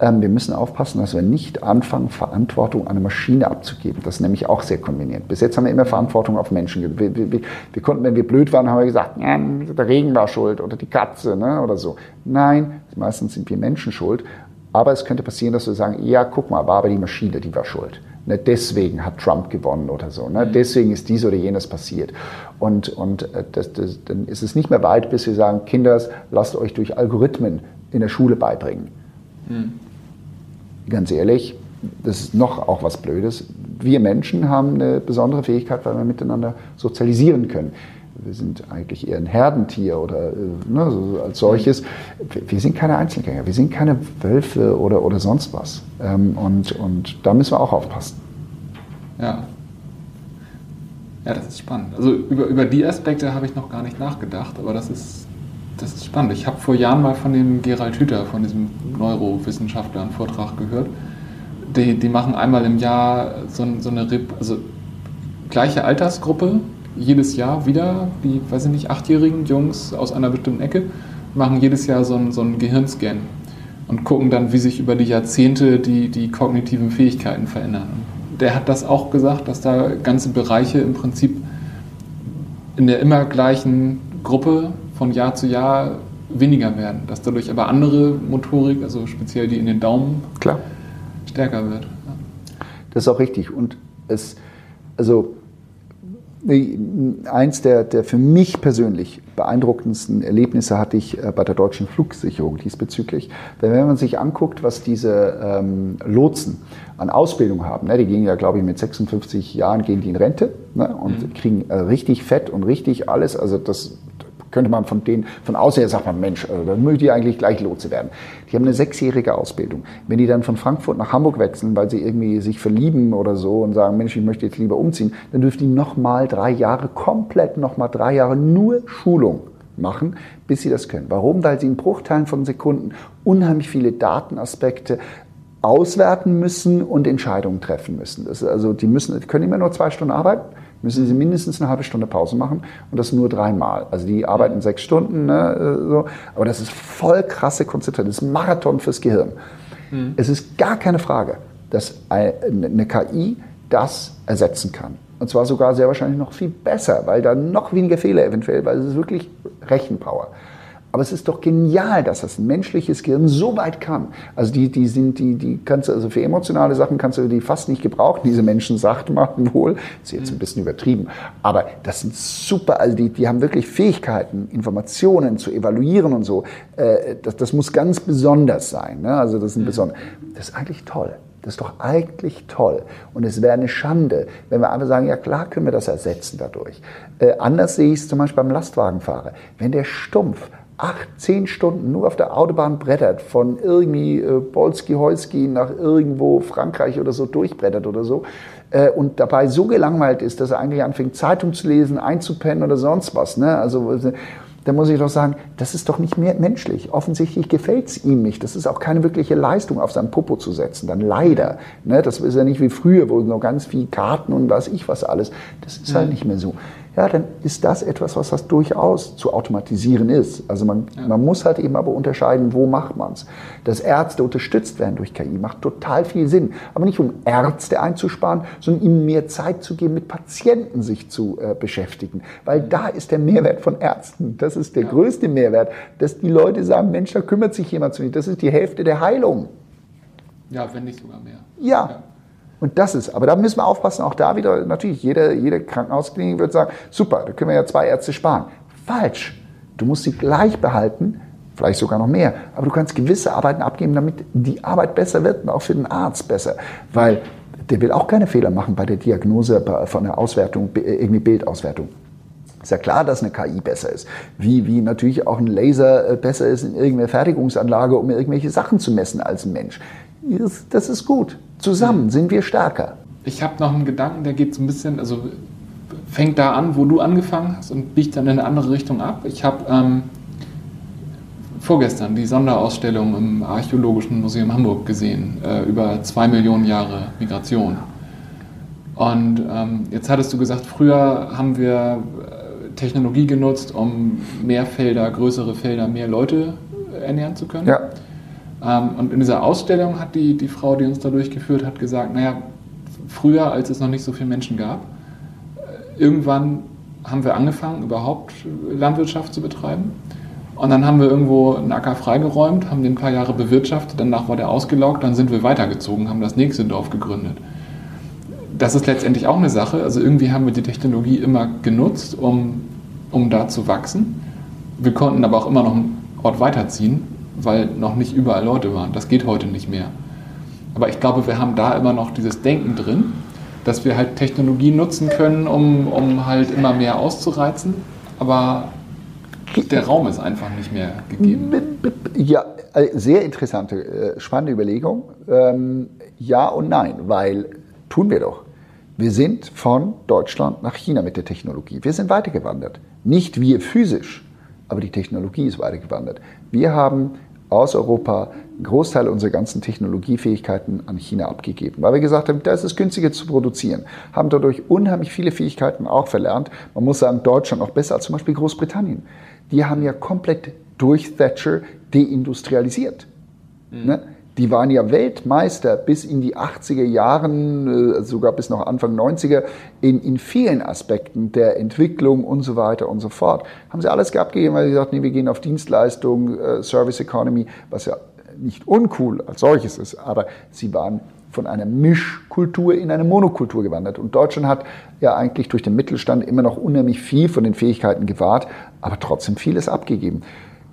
Ähm, wir müssen aufpassen, dass wir nicht anfangen, Verantwortung an eine Maschine abzugeben. Das ist nämlich auch sehr konvenient. Bis jetzt haben wir immer Verantwortung auf Menschen. Wir, wir, wir, konnten, wenn wir blöd waren, haben wir gesagt, der Regen war schuld oder die Katze ne, oder so. Nein, meistens sind wir Menschen schuld. Aber es könnte passieren, dass wir sagen, ja, guck mal, war aber die Maschine, die war schuld. Ne, deswegen hat Trump gewonnen oder so. Ne? Mhm. Deswegen ist dies oder jenes passiert. Und, und äh, das, das, dann ist es nicht mehr weit, bis wir sagen, Kinders, lasst euch durch Algorithmen in der Schule beibringen. Mhm ganz ehrlich, das ist noch auch was Blödes, wir Menschen haben eine besondere Fähigkeit, weil wir miteinander sozialisieren können. Wir sind eigentlich eher ein Herdentier oder äh, ne, so als solches. Wir sind keine Einzelgänger, wir sind keine Wölfe oder, oder sonst was. Ähm, und, und da müssen wir auch aufpassen. Ja. Ja, das ist spannend. Also über, über die Aspekte habe ich noch gar nicht nachgedacht, aber das ist, das ist spannend. Ich habe vor Jahren mal von dem Gerald Hüther, von diesem Neurowissenschaftler, einen Vortrag gehört die, die machen einmal im Jahr so, so eine, also gleiche Altersgruppe, jedes Jahr wieder, die, weiß ich nicht, achtjährigen Jungs aus einer bestimmten Ecke, machen jedes Jahr so einen, so einen Gehirnscan und gucken dann, wie sich über die Jahrzehnte die, die kognitiven Fähigkeiten verändern. Der hat das auch gesagt, dass da ganze Bereiche im Prinzip in der immer gleichen Gruppe von Jahr zu Jahr weniger werden, dass dadurch aber andere Motorik, also speziell die in den Daumen, Klar stärker wird. Das ist auch richtig. Und es, also eins der, der für mich persönlich beeindruckendsten Erlebnisse hatte ich äh, bei der deutschen Flugsicherung diesbezüglich. Denn wenn man sich anguckt, was diese ähm, Lotsen an Ausbildung haben, ne, die gehen ja, glaube ich, mit 56 Jahren gehen die in Rente ne, und mhm. kriegen äh, richtig Fett und richtig alles. Also das könnte man von denen, von außen her sagt man, Mensch, also dann möchte ich eigentlich gleich Lotse werden. Die haben eine sechsjährige Ausbildung. Wenn die dann von Frankfurt nach Hamburg wechseln, weil sie irgendwie sich verlieben oder so und sagen, Mensch, ich möchte jetzt lieber umziehen, dann dürfen die nochmal drei Jahre, komplett nochmal drei Jahre nur Schulung machen, bis sie das können. Warum? Weil sie in Bruchteilen von Sekunden unheimlich viele Datenaspekte auswerten müssen und Entscheidungen treffen müssen. Das ist also, die müssen, die können immer nur zwei Stunden arbeiten müssen sie mindestens eine halbe Stunde Pause machen und das nur dreimal. Also die arbeiten sechs Stunden, ne, äh, so. aber das ist voll krasse Konzentration, das ist Marathon fürs Gehirn. Mhm. Es ist gar keine Frage, dass eine KI das ersetzen kann. Und zwar sogar sehr wahrscheinlich noch viel besser, weil da noch weniger Fehler eventuell, weil es ist wirklich Rechenpower. Aber es ist doch genial, dass das menschliches Gehirn so weit kann. Also die, die sind, die, die kannst du, also für emotionale Sachen kannst du die fast nicht gebrauchen. Diese Menschen sagt man wohl, ist jetzt ein bisschen übertrieben. Aber das sind super, also die, die haben wirklich Fähigkeiten, Informationen zu evaluieren und so. Äh, das, das muss ganz besonders sein. Ne? Also das ist ein besonders. Das ist eigentlich toll. Das ist doch eigentlich toll. Und es wäre eine Schande, wenn wir einfach sagen, ja klar können wir das ersetzen dadurch. Äh, anders sehe ich es zum Beispiel beim Lastwagenfahrer. Wenn der stumpf acht, zehn Stunden nur auf der Autobahn brettert, von irgendwie äh, Bolski-Holski nach irgendwo Frankreich oder so durchbrettert oder so, äh, und dabei so gelangweilt ist, dass er eigentlich anfängt, Zeitung zu lesen, einzupennen oder sonst was. Ne? Also, da muss ich doch sagen, das ist doch nicht mehr menschlich. Offensichtlich gefällt es ihm nicht. Das ist auch keine wirkliche Leistung, auf seinen Popo zu setzen. Dann leider. Ne? Das ist ja nicht wie früher, wo noch ganz viel Karten und weiß ich was alles. Das ist halt nicht mehr so ja, dann ist das etwas, was das durchaus zu automatisieren ist. Also man, ja. man muss halt eben aber unterscheiden, wo macht man es. Dass Ärzte unterstützt werden durch KI macht total viel Sinn. Aber nicht um Ärzte einzusparen, sondern ihnen mehr Zeit zu geben, mit Patienten sich zu äh, beschäftigen. Weil da ist der Mehrwert von Ärzten. Das ist der ja. größte Mehrwert, dass die Leute sagen, Mensch, da kümmert sich jemand zu mir. Das ist die Hälfte der Heilung. Ja, wenn nicht sogar mehr. ja. ja. Und das ist, aber da müssen wir aufpassen, auch da wieder, natürlich, jede, jede Krankenhausklinik wird sagen, super, da können wir ja zwei Ärzte sparen. Falsch. Du musst sie gleich behalten, vielleicht sogar noch mehr. Aber du kannst gewisse Arbeiten abgeben, damit die Arbeit besser wird und auch für den Arzt besser. Weil der will auch keine Fehler machen bei der Diagnose, von der Auswertung, irgendwie Bildauswertung. Ist ja klar, dass eine KI besser ist. Wie, wie natürlich auch ein Laser äh, besser ist in irgendeiner Fertigungsanlage, um irgendwelche Sachen zu messen als ein Mensch. Das ist gut. Zusammen sind wir stärker. Ich habe noch einen Gedanken, der geht so ein bisschen, also fängt da an, wo du angefangen hast und biegt dann in eine andere Richtung ab. Ich habe ähm, vorgestern die Sonderausstellung im Archäologischen Museum Hamburg gesehen äh, über zwei Millionen Jahre Migration. Und ähm, jetzt hattest du gesagt, früher haben wir äh, Technologie genutzt, um mehr Felder, größere Felder, mehr Leute ernähren zu können. Ja. Ähm, und in dieser Ausstellung hat die, die Frau, die uns da durchgeführt hat, gesagt, naja, früher, als es noch nicht so viele Menschen gab, äh, irgendwann haben wir angefangen, überhaupt Landwirtschaft zu betreiben. Und dann haben wir irgendwo einen Acker freigeräumt, haben den ein paar Jahre bewirtschaftet, danach war der ausgelaugt, dann sind wir weitergezogen, haben das nächste Dorf gegründet. Das ist letztendlich auch eine Sache. Also irgendwie haben wir die Technologie immer genutzt, um, um da zu wachsen. Wir konnten aber auch immer noch einen Ort weiterziehen weil noch nicht überall Leute waren. Das geht heute nicht mehr. Aber ich glaube, wir haben da immer noch dieses Denken drin, dass wir halt Technologie nutzen können, um, um halt immer mehr auszureizen. Aber der Raum ist einfach nicht mehr gegeben. Ja, äh, sehr interessante, äh, spannende Überlegung. Ähm, ja und nein, weil tun wir doch. Wir sind von Deutschland nach China mit der Technologie. Wir sind weitergewandert. Nicht wir physisch, aber die Technologie ist weitergewandert. Wir haben aus Europa einen Großteil unserer ganzen Technologiefähigkeiten an China abgegeben, weil wir gesagt haben, da ist es günstiger zu produzieren, haben dadurch unheimlich viele Fähigkeiten auch verlernt. Man muss sagen, Deutschland auch besser als zum Beispiel Großbritannien. Die haben ja komplett durch Thatcher deindustrialisiert. Mhm. Ne? Die waren ja Weltmeister bis in die 80er Jahren, äh, sogar bis noch Anfang 90er, in, in vielen Aspekten der Entwicklung und so weiter und so fort. Haben sie alles abgegeben, weil sie gesagt nee, wir gehen auf Dienstleistung, äh, Service Economy, was ja nicht uncool als solches ist, aber sie waren von einer Mischkultur in eine Monokultur gewandert. Und Deutschland hat ja eigentlich durch den Mittelstand immer noch unheimlich viel von den Fähigkeiten gewahrt, aber trotzdem vieles abgegeben.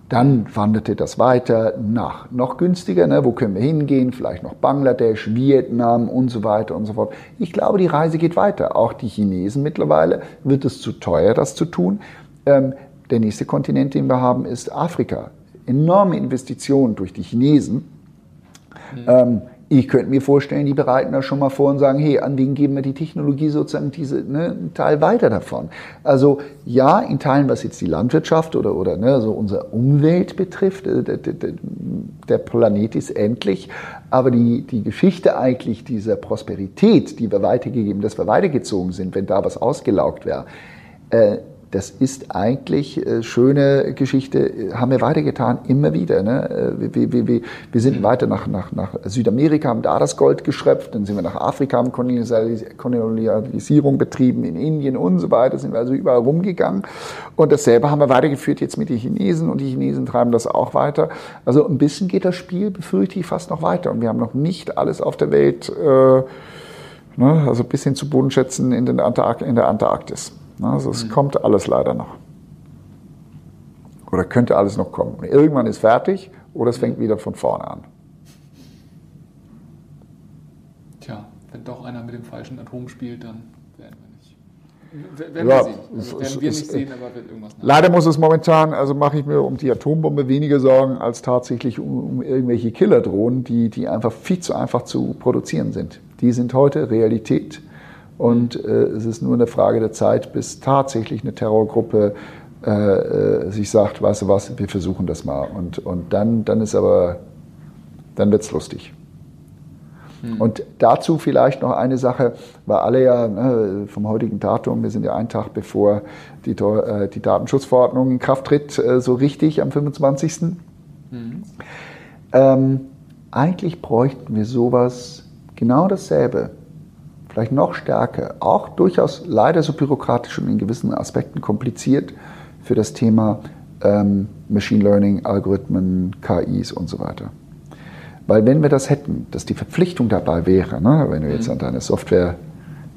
Dann wanderte das weiter nach noch günstiger. Ne? Wo können wir hingehen? Vielleicht noch Bangladesch, Vietnam und so weiter und so fort. Ich glaube, die Reise geht weiter. Auch die Chinesen mittlerweile wird es zu teuer, das zu tun. Ähm, der nächste Kontinent, den wir haben, ist Afrika. Enorme Investitionen durch die Chinesen. Mhm. Ähm, ich könnte mir vorstellen, die bereiten das schon mal vor und sagen, hey, an wen geben wir die Technologie sozusagen diese, ne, einen Teil weiter davon. Also ja, in Teilen, was jetzt die Landwirtschaft oder, oder ne, so unsere Umwelt betrifft, äh, der, der, der Planet ist endlich, aber die, die Geschichte eigentlich dieser Prosperität, die wir weitergegeben, dass wir weitergezogen sind, wenn da was ausgelaugt wäre, äh, das ist eigentlich äh, schöne Geschichte, haben wir weitergetan, immer wieder. Ne? Äh, wir, wir, wir, wir sind weiter nach, nach, nach Südamerika, haben da das Gold geschröpft, dann sind wir nach Afrika, haben Kolonialisierung betrieben, in Indien und so weiter, sind wir also überall rumgegangen. Und dasselbe haben wir weitergeführt jetzt mit den Chinesen und die Chinesen treiben das auch weiter. Also ein bisschen geht das Spiel, befürchte ich, fast noch weiter. Und wir haben noch nicht alles auf der Welt, äh, ne? also bis hin zu Bodenschätzen in, den Antark in der Antarktis. Also es mhm. kommt alles leider noch. Oder könnte alles noch kommen. Irgendwann ist fertig oder es fängt wieder von vorne an. Tja, wenn doch einer mit dem falschen Atom spielt, dann werden wir nicht. Werden ja, wir sehen. Also werden wir nicht sehen, aber wird irgendwas nach. Leider muss es momentan, also mache ich mir um die Atombombe weniger Sorgen als tatsächlich um, um irgendwelche Killerdrohnen, die, die einfach viel zu einfach zu produzieren sind. Die sind heute Realität. Und äh, es ist nur eine Frage der Zeit, bis tatsächlich eine Terrorgruppe äh, äh, sich sagt, weißt du was, wir versuchen das mal. Und, und dann, dann ist aber, dann wird's lustig. Hm. Und dazu vielleicht noch eine Sache, weil alle ja ne, vom heutigen Datum, wir sind ja einen Tag bevor die, äh, die Datenschutzverordnung in Kraft tritt, äh, so richtig am 25. Hm. Ähm, eigentlich bräuchten wir sowas, genau dasselbe, vielleicht noch stärker, auch durchaus leider so bürokratisch und in gewissen Aspekten kompliziert für das Thema ähm, Machine Learning, Algorithmen, KIs und so weiter. Weil wenn wir das hätten, dass die Verpflichtung dabei wäre, ne, wenn du jetzt mhm. an deine Software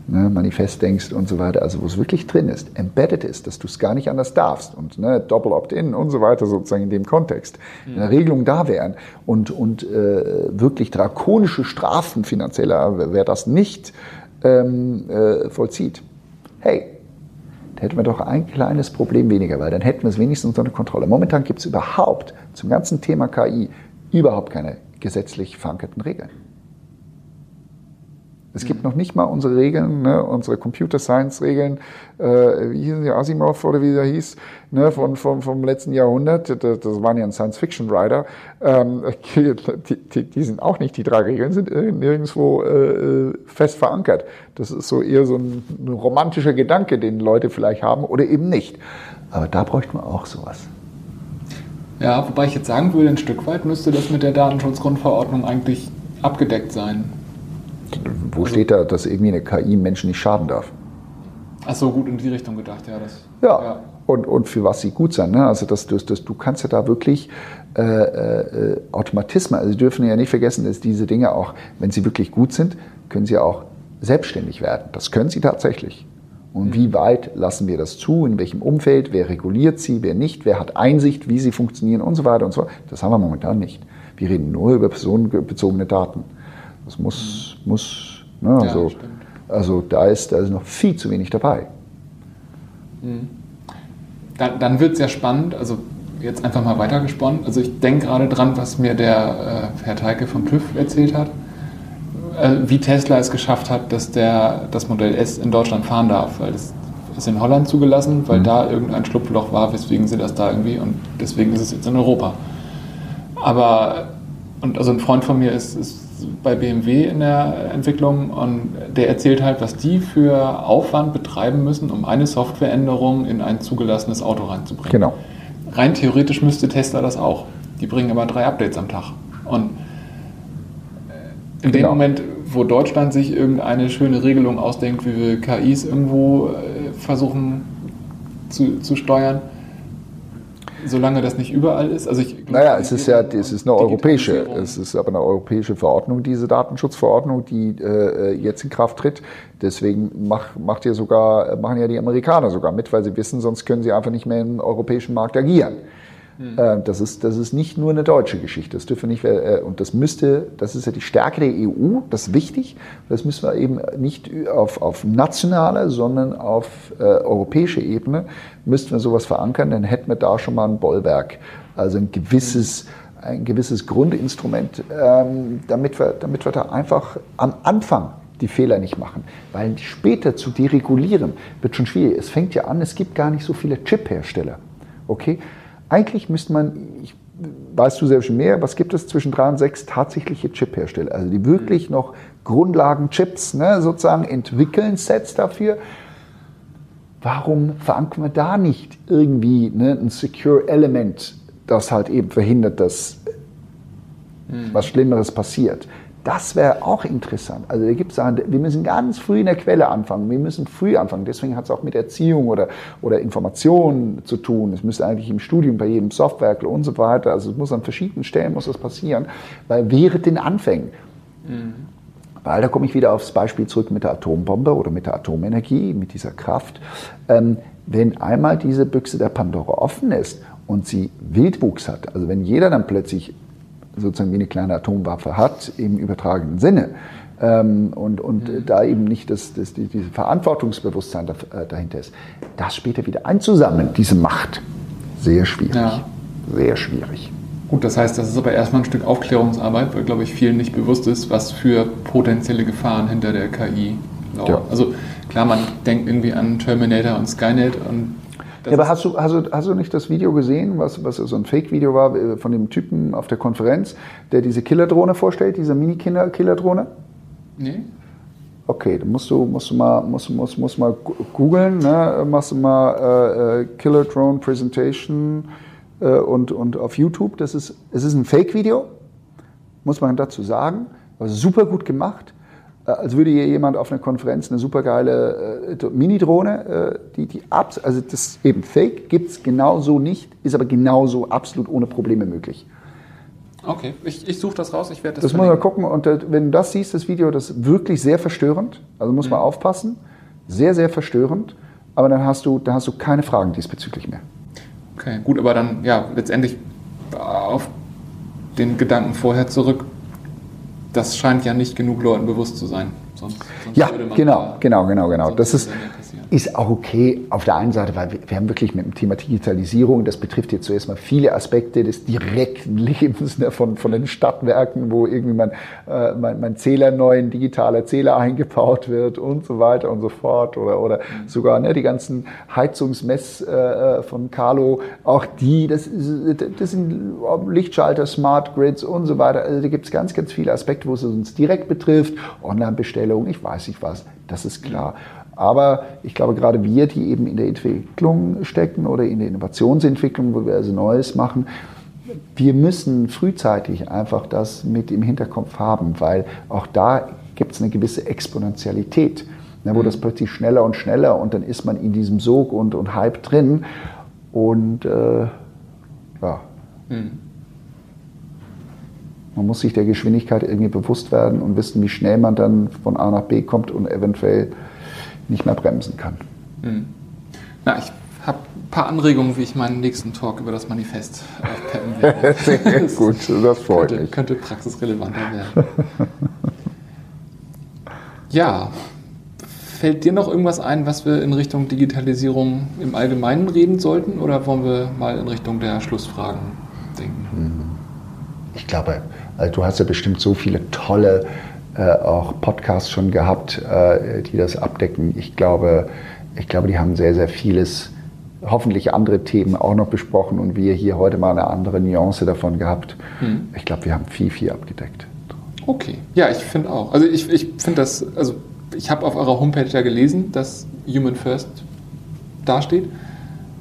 ne, Manifest denkst und so weiter, also wo es wirklich drin ist, embedded ist, dass du es gar nicht anders darfst und ne, Double Opt-in und so weiter sozusagen in dem Kontext, mhm. eine Regelung da wären und, und äh, wirklich drakonische Strafen finanzieller, wer das nicht ähm, äh, vollzieht. Hey, da hätten wir doch ein kleines Problem weniger, weil dann hätten wir es wenigstens unter Kontrolle. Momentan gibt es überhaupt zum ganzen Thema KI überhaupt keine gesetzlich verankerten Regeln. Es gibt noch nicht mal unsere Regeln, ne, unsere Computer Science Regeln, äh, wie hießen die, Asimov oder wie der hieß, ne, von, von, vom letzten Jahrhundert. Das, das waren ja ein Science Fiction Writer. Ähm, die, die, die, sind auch nicht, die drei Regeln sind nirgendwo äh, fest verankert. Das ist so eher so ein, ein romantischer Gedanke, den Leute vielleicht haben oder eben nicht. Aber da bräuchte man auch sowas. Ja, wobei ich jetzt sagen würde, ein Stück weit müsste das mit der Datenschutzgrundverordnung eigentlich abgedeckt sein. Wo also, steht da, dass irgendwie eine KI Menschen nicht schaden darf? Ach so, gut in die Richtung gedacht, ja. Das, ja. ja. Und, und für was sie gut sein. Ne? Also das, das, das, du kannst ja da wirklich äh, äh, Automatismen, also Sie dürfen ja nicht vergessen, dass diese Dinge auch, wenn sie wirklich gut sind, können sie auch selbstständig werden. Das können sie tatsächlich. Und mhm. wie weit lassen wir das zu? In welchem Umfeld? Wer reguliert sie? Wer nicht? Wer hat Einsicht, wie sie funktionieren und so weiter und so fort? Das haben wir momentan nicht. Wir reden nur über personenbezogene Daten. Das muss, mhm. Muss ne, ja, also, also da ist, da ist noch viel zu wenig dabei. Mhm. Dann, dann wird es ja spannend, also jetzt einfach mal weitergesponnen. Also ich denke gerade dran, was mir der äh, Herr Teike von TÜV erzählt hat, äh, wie Tesla es geschafft hat, dass der das Modell S in Deutschland fahren darf, weil das ist in Holland zugelassen, weil mhm. da irgendein Schlupfloch war, weswegen sie das da irgendwie und deswegen ist es jetzt in Europa. Aber, und also ein Freund von mir ist, ist bei BMW in der Entwicklung und der erzählt halt, was die für Aufwand betreiben müssen, um eine Softwareänderung in ein zugelassenes Auto reinzubringen. Genau. Rein theoretisch müsste Tesla das auch. Die bringen aber drei Updates am Tag. Und in genau. dem Moment, wo Deutschland sich irgendeine schöne Regelung ausdenkt, wie wir KIs irgendwo äh, versuchen zu, zu steuern, solange das nicht überall ist. Also ich naja, es ist ja, es ist eine europäische, es ist aber eine europäische Verordnung, diese Datenschutzverordnung, die äh, jetzt in Kraft tritt. Deswegen mach, macht ja sogar, machen ja die Amerikaner sogar mit, weil sie wissen, sonst können sie einfach nicht mehr im europäischen Markt agieren. Mhm. Das, ist, das ist nicht nur eine deutsche Geschichte. Das dürfen nicht, äh, und das müsste, das ist ja die Stärke der EU, das ist wichtig. Das müssen wir eben nicht auf, auf nationaler, sondern auf äh, europäischer Ebene müssten wir sowas verankern, dann hätten wir da schon mal ein Bollwerk, also ein gewisses, ein gewisses Grundinstrument, ähm, damit, wir, damit wir da einfach am Anfang die Fehler nicht machen. Weil später zu deregulieren wird schon schwierig. Es fängt ja an, es gibt gar nicht so viele Chip-Hersteller. Okay? Eigentlich müsste man, ich, weißt du selbst mehr, was gibt es zwischen drei und sechs tatsächliche Chip-Hersteller, also die wirklich noch Grundlagen-Chips ne, sozusagen entwickeln, Sets dafür. Warum verankern wir da nicht irgendwie ne, ein Secure Element, das halt eben verhindert, dass hm. was Schlimmeres passiert? Das wäre auch interessant. Also da gibt es Sachen, wir müssen ganz früh in der Quelle anfangen. Wir müssen früh anfangen. Deswegen hat es auch mit Erziehung oder, oder Information zu tun. Es müsste eigentlich im Studium bei jedem Softwareler und so weiter. Also es muss an verschiedenen Stellen muss das passieren, weil während den Anfängen. Mhm. Weil da komme ich wieder aufs Beispiel zurück mit der Atombombe oder mit der Atomenergie, mit dieser Kraft. Ähm, wenn einmal diese Büchse der Pandora offen ist und sie Wildwuchs hat, also wenn jeder dann plötzlich sozusagen wie eine kleine Atomwaffe hat, im übertragenen Sinne. Ähm, und und mhm. da eben nicht das, das, die, dieses Verantwortungsbewusstsein da, äh, dahinter ist. Das später wieder einzusammeln, diese Macht, sehr schwierig. Ja. Sehr schwierig. Gut, das heißt, das ist aber erstmal ein Stück Aufklärungsarbeit, weil, glaube ich, vielen nicht bewusst ist, was für potenzielle Gefahren hinter der KI lauern. Ja. Also klar, man denkt irgendwie an Terminator und Skynet und ja, aber hast du, hast, du, hast du nicht das Video gesehen, was, was so ein Fake-Video war äh, von dem Typen auf der Konferenz, der diese Killerdrohne vorstellt, diese Mini-Killerdrohne? Nee. Okay, dann musst du, musst du mal, musst, musst, musst mal googeln, ne? machst du mal äh, äh, Killer Drone Presentation äh, und, und auf YouTube. Das ist, es ist ein Fake-Video, muss man dazu sagen. War super gut gemacht. Äh, als würde hier jemand auf einer Konferenz eine supergeile äh, Mini-Drohne, äh, die, die abs also das ist eben Fake, gibt es genauso nicht, ist aber genauso absolut ohne Probleme möglich. Okay, ich, ich suche das raus, ich werde das Das muss man gucken und äh, wenn du das siehst, das Video, das ist wirklich sehr verstörend, also muss mhm. man aufpassen, sehr, sehr verstörend, aber dann hast du, dann hast du keine Fragen diesbezüglich mehr. Okay, gut, aber dann, ja, letztendlich auf den Gedanken vorher zurück, das scheint ja nicht genug Leuten bewusst zu sein. Sonst, sonst ja, genau, genau, genau, genau. Das ist, ist auch okay auf der einen Seite, weil wir, wir, haben wirklich mit dem Thema Digitalisierung, das betrifft jetzt zuerst mal viele Aspekte des direkten Lebens ne, von, von den Stadtwerken, wo irgendwie mein, äh, mein, mein Zähler neu, ein digitaler Zähler eingebaut wird und so weiter und so fort. Oder, oder mhm. sogar ne, die ganzen Heizungsmess äh, äh von Carlo, auch die, das, das sind Lichtschalter, Smart Grids und so weiter. Also da gibt es ganz, ganz viele Aspekte, wo es uns direkt betrifft. Online-Bestellung, ich weiß nicht was, das ist klar. Aber ich glaube, gerade wir, die eben in der Entwicklung stecken oder in der Innovationsentwicklung, wo wir also Neues machen, wir müssen frühzeitig einfach das mit im Hinterkopf haben, weil auch da gibt es eine gewisse Exponentialität, ne, wo mhm. das plötzlich schneller und schneller und dann ist man in diesem Sog und, und Hype drin und äh, ja. Mhm. Man muss sich der Geschwindigkeit irgendwie bewusst werden und wissen, wie schnell man dann von A nach B kommt und eventuell nicht mehr bremsen kann. Hm. Na, ich habe ein paar Anregungen, wie ich meinen nächsten Talk über das Manifest aufpeppen werde. Sehr gut, das freut könnte, mich. Könnte praxisrelevanter werden. Ja, fällt dir noch irgendwas ein, was wir in Richtung Digitalisierung im Allgemeinen reden sollten oder wollen wir mal in Richtung der Schlussfragen denken? Hm. Ich glaube, also du hast ja bestimmt so viele tolle äh, auch Podcasts schon gehabt, äh, die das abdecken. Ich glaube, ich glaube, die haben sehr, sehr vieles, hoffentlich andere Themen auch noch besprochen und wir hier heute mal eine andere Nuance davon gehabt. Hm. Ich glaube, wir haben viel, viel abgedeckt. Okay, ja, ich finde auch. Also ich, ich finde das, also ich habe auf eurer Homepage ja gelesen, dass Human First dasteht.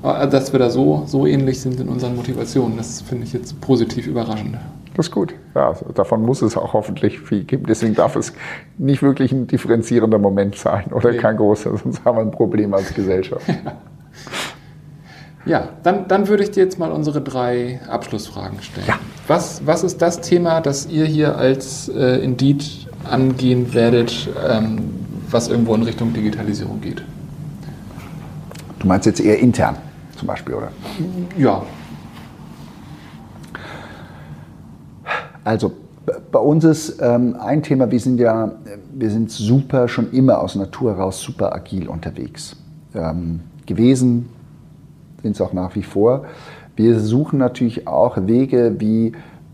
Äh, dass wir da so, so ähnlich sind in unseren Motivationen, das finde ich jetzt positiv überraschend. Das ist gut. Ja, davon muss es auch hoffentlich viel geben. Deswegen darf es nicht wirklich ein differenzierender Moment sein oder okay. kein großer, sonst haben wir ein Problem als Gesellschaft. Ja, dann, dann würde ich dir jetzt mal unsere drei Abschlussfragen stellen. Ja. Was, was ist das Thema, das ihr hier als äh, Indeed angehen werdet, ähm, was irgendwo in Richtung Digitalisierung geht? Du meinst jetzt eher intern zum Beispiel, oder? Ja, Also bei uns ist ähm, ein Thema, wir sind ja, wir sind super, schon immer aus Natur heraus super agil unterwegs ähm, gewesen, sind es auch nach wie vor. Wir suchen natürlich auch Wege, wie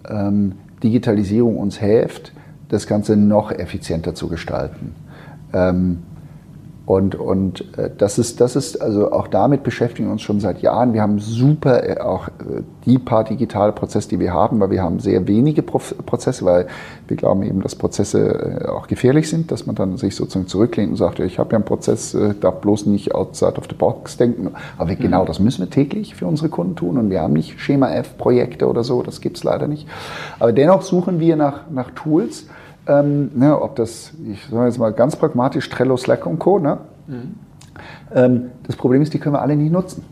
ähm, Digitalisierung uns hilft, das Ganze noch effizienter zu gestalten. Und, und äh, das, ist, das ist, also auch damit beschäftigen wir uns schon seit Jahren. Wir haben super, äh, auch äh, die paar digitale Prozesse, die wir haben, weil wir haben sehr wenige Prozesse, weil wir glauben eben, dass Prozesse auch gefährlich sind, dass man dann sich sozusagen zurücklehnt und sagt, ja, ich habe ja einen Prozess, darf bloß nicht outside of the box denken. Aber wir, mhm. genau das müssen wir täglich für unsere Kunden tun und wir haben nicht Schema F-Projekte oder so, das gibt es leider nicht. Aber dennoch suchen wir nach, nach Tools, ähm, ne, ob das, ich sage jetzt mal ganz pragmatisch, Trello, Slack und Co. Ne? Mhm. Ähm, das Problem ist, die können wir alle nicht nutzen,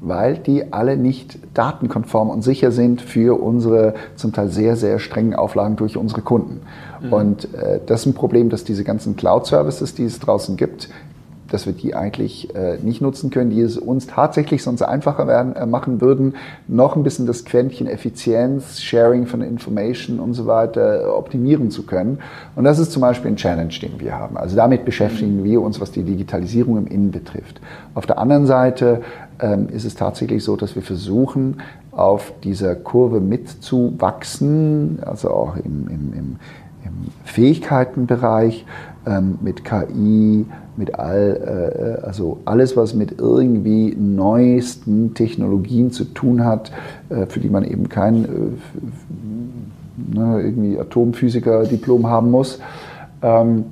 weil die alle nicht datenkonform und sicher sind für unsere zum Teil sehr, sehr strengen Auflagen durch unsere Kunden. Mhm. Und äh, das ist ein Problem, dass diese ganzen Cloud-Services, die es draußen gibt, dass wir die eigentlich äh, nicht nutzen können, die es uns tatsächlich sonst einfacher werden, äh, machen würden, noch ein bisschen das Quäntchen Effizienz, Sharing von Information und so weiter äh, optimieren zu können. Und das ist zum Beispiel ein Challenge, den wir haben. Also damit beschäftigen wir uns, was die Digitalisierung im Innen betrifft. Auf der anderen Seite ähm, ist es tatsächlich so, dass wir versuchen, auf dieser Kurve mitzuwachsen, also auch im, im, im, im Fähigkeitenbereich ähm, mit KI, mit all, äh, also alles, was mit irgendwie neuesten Technologien zu tun hat, äh, für die man eben kein äh, ne, irgendwie Atomphysiker-Diplom haben muss. Ähm,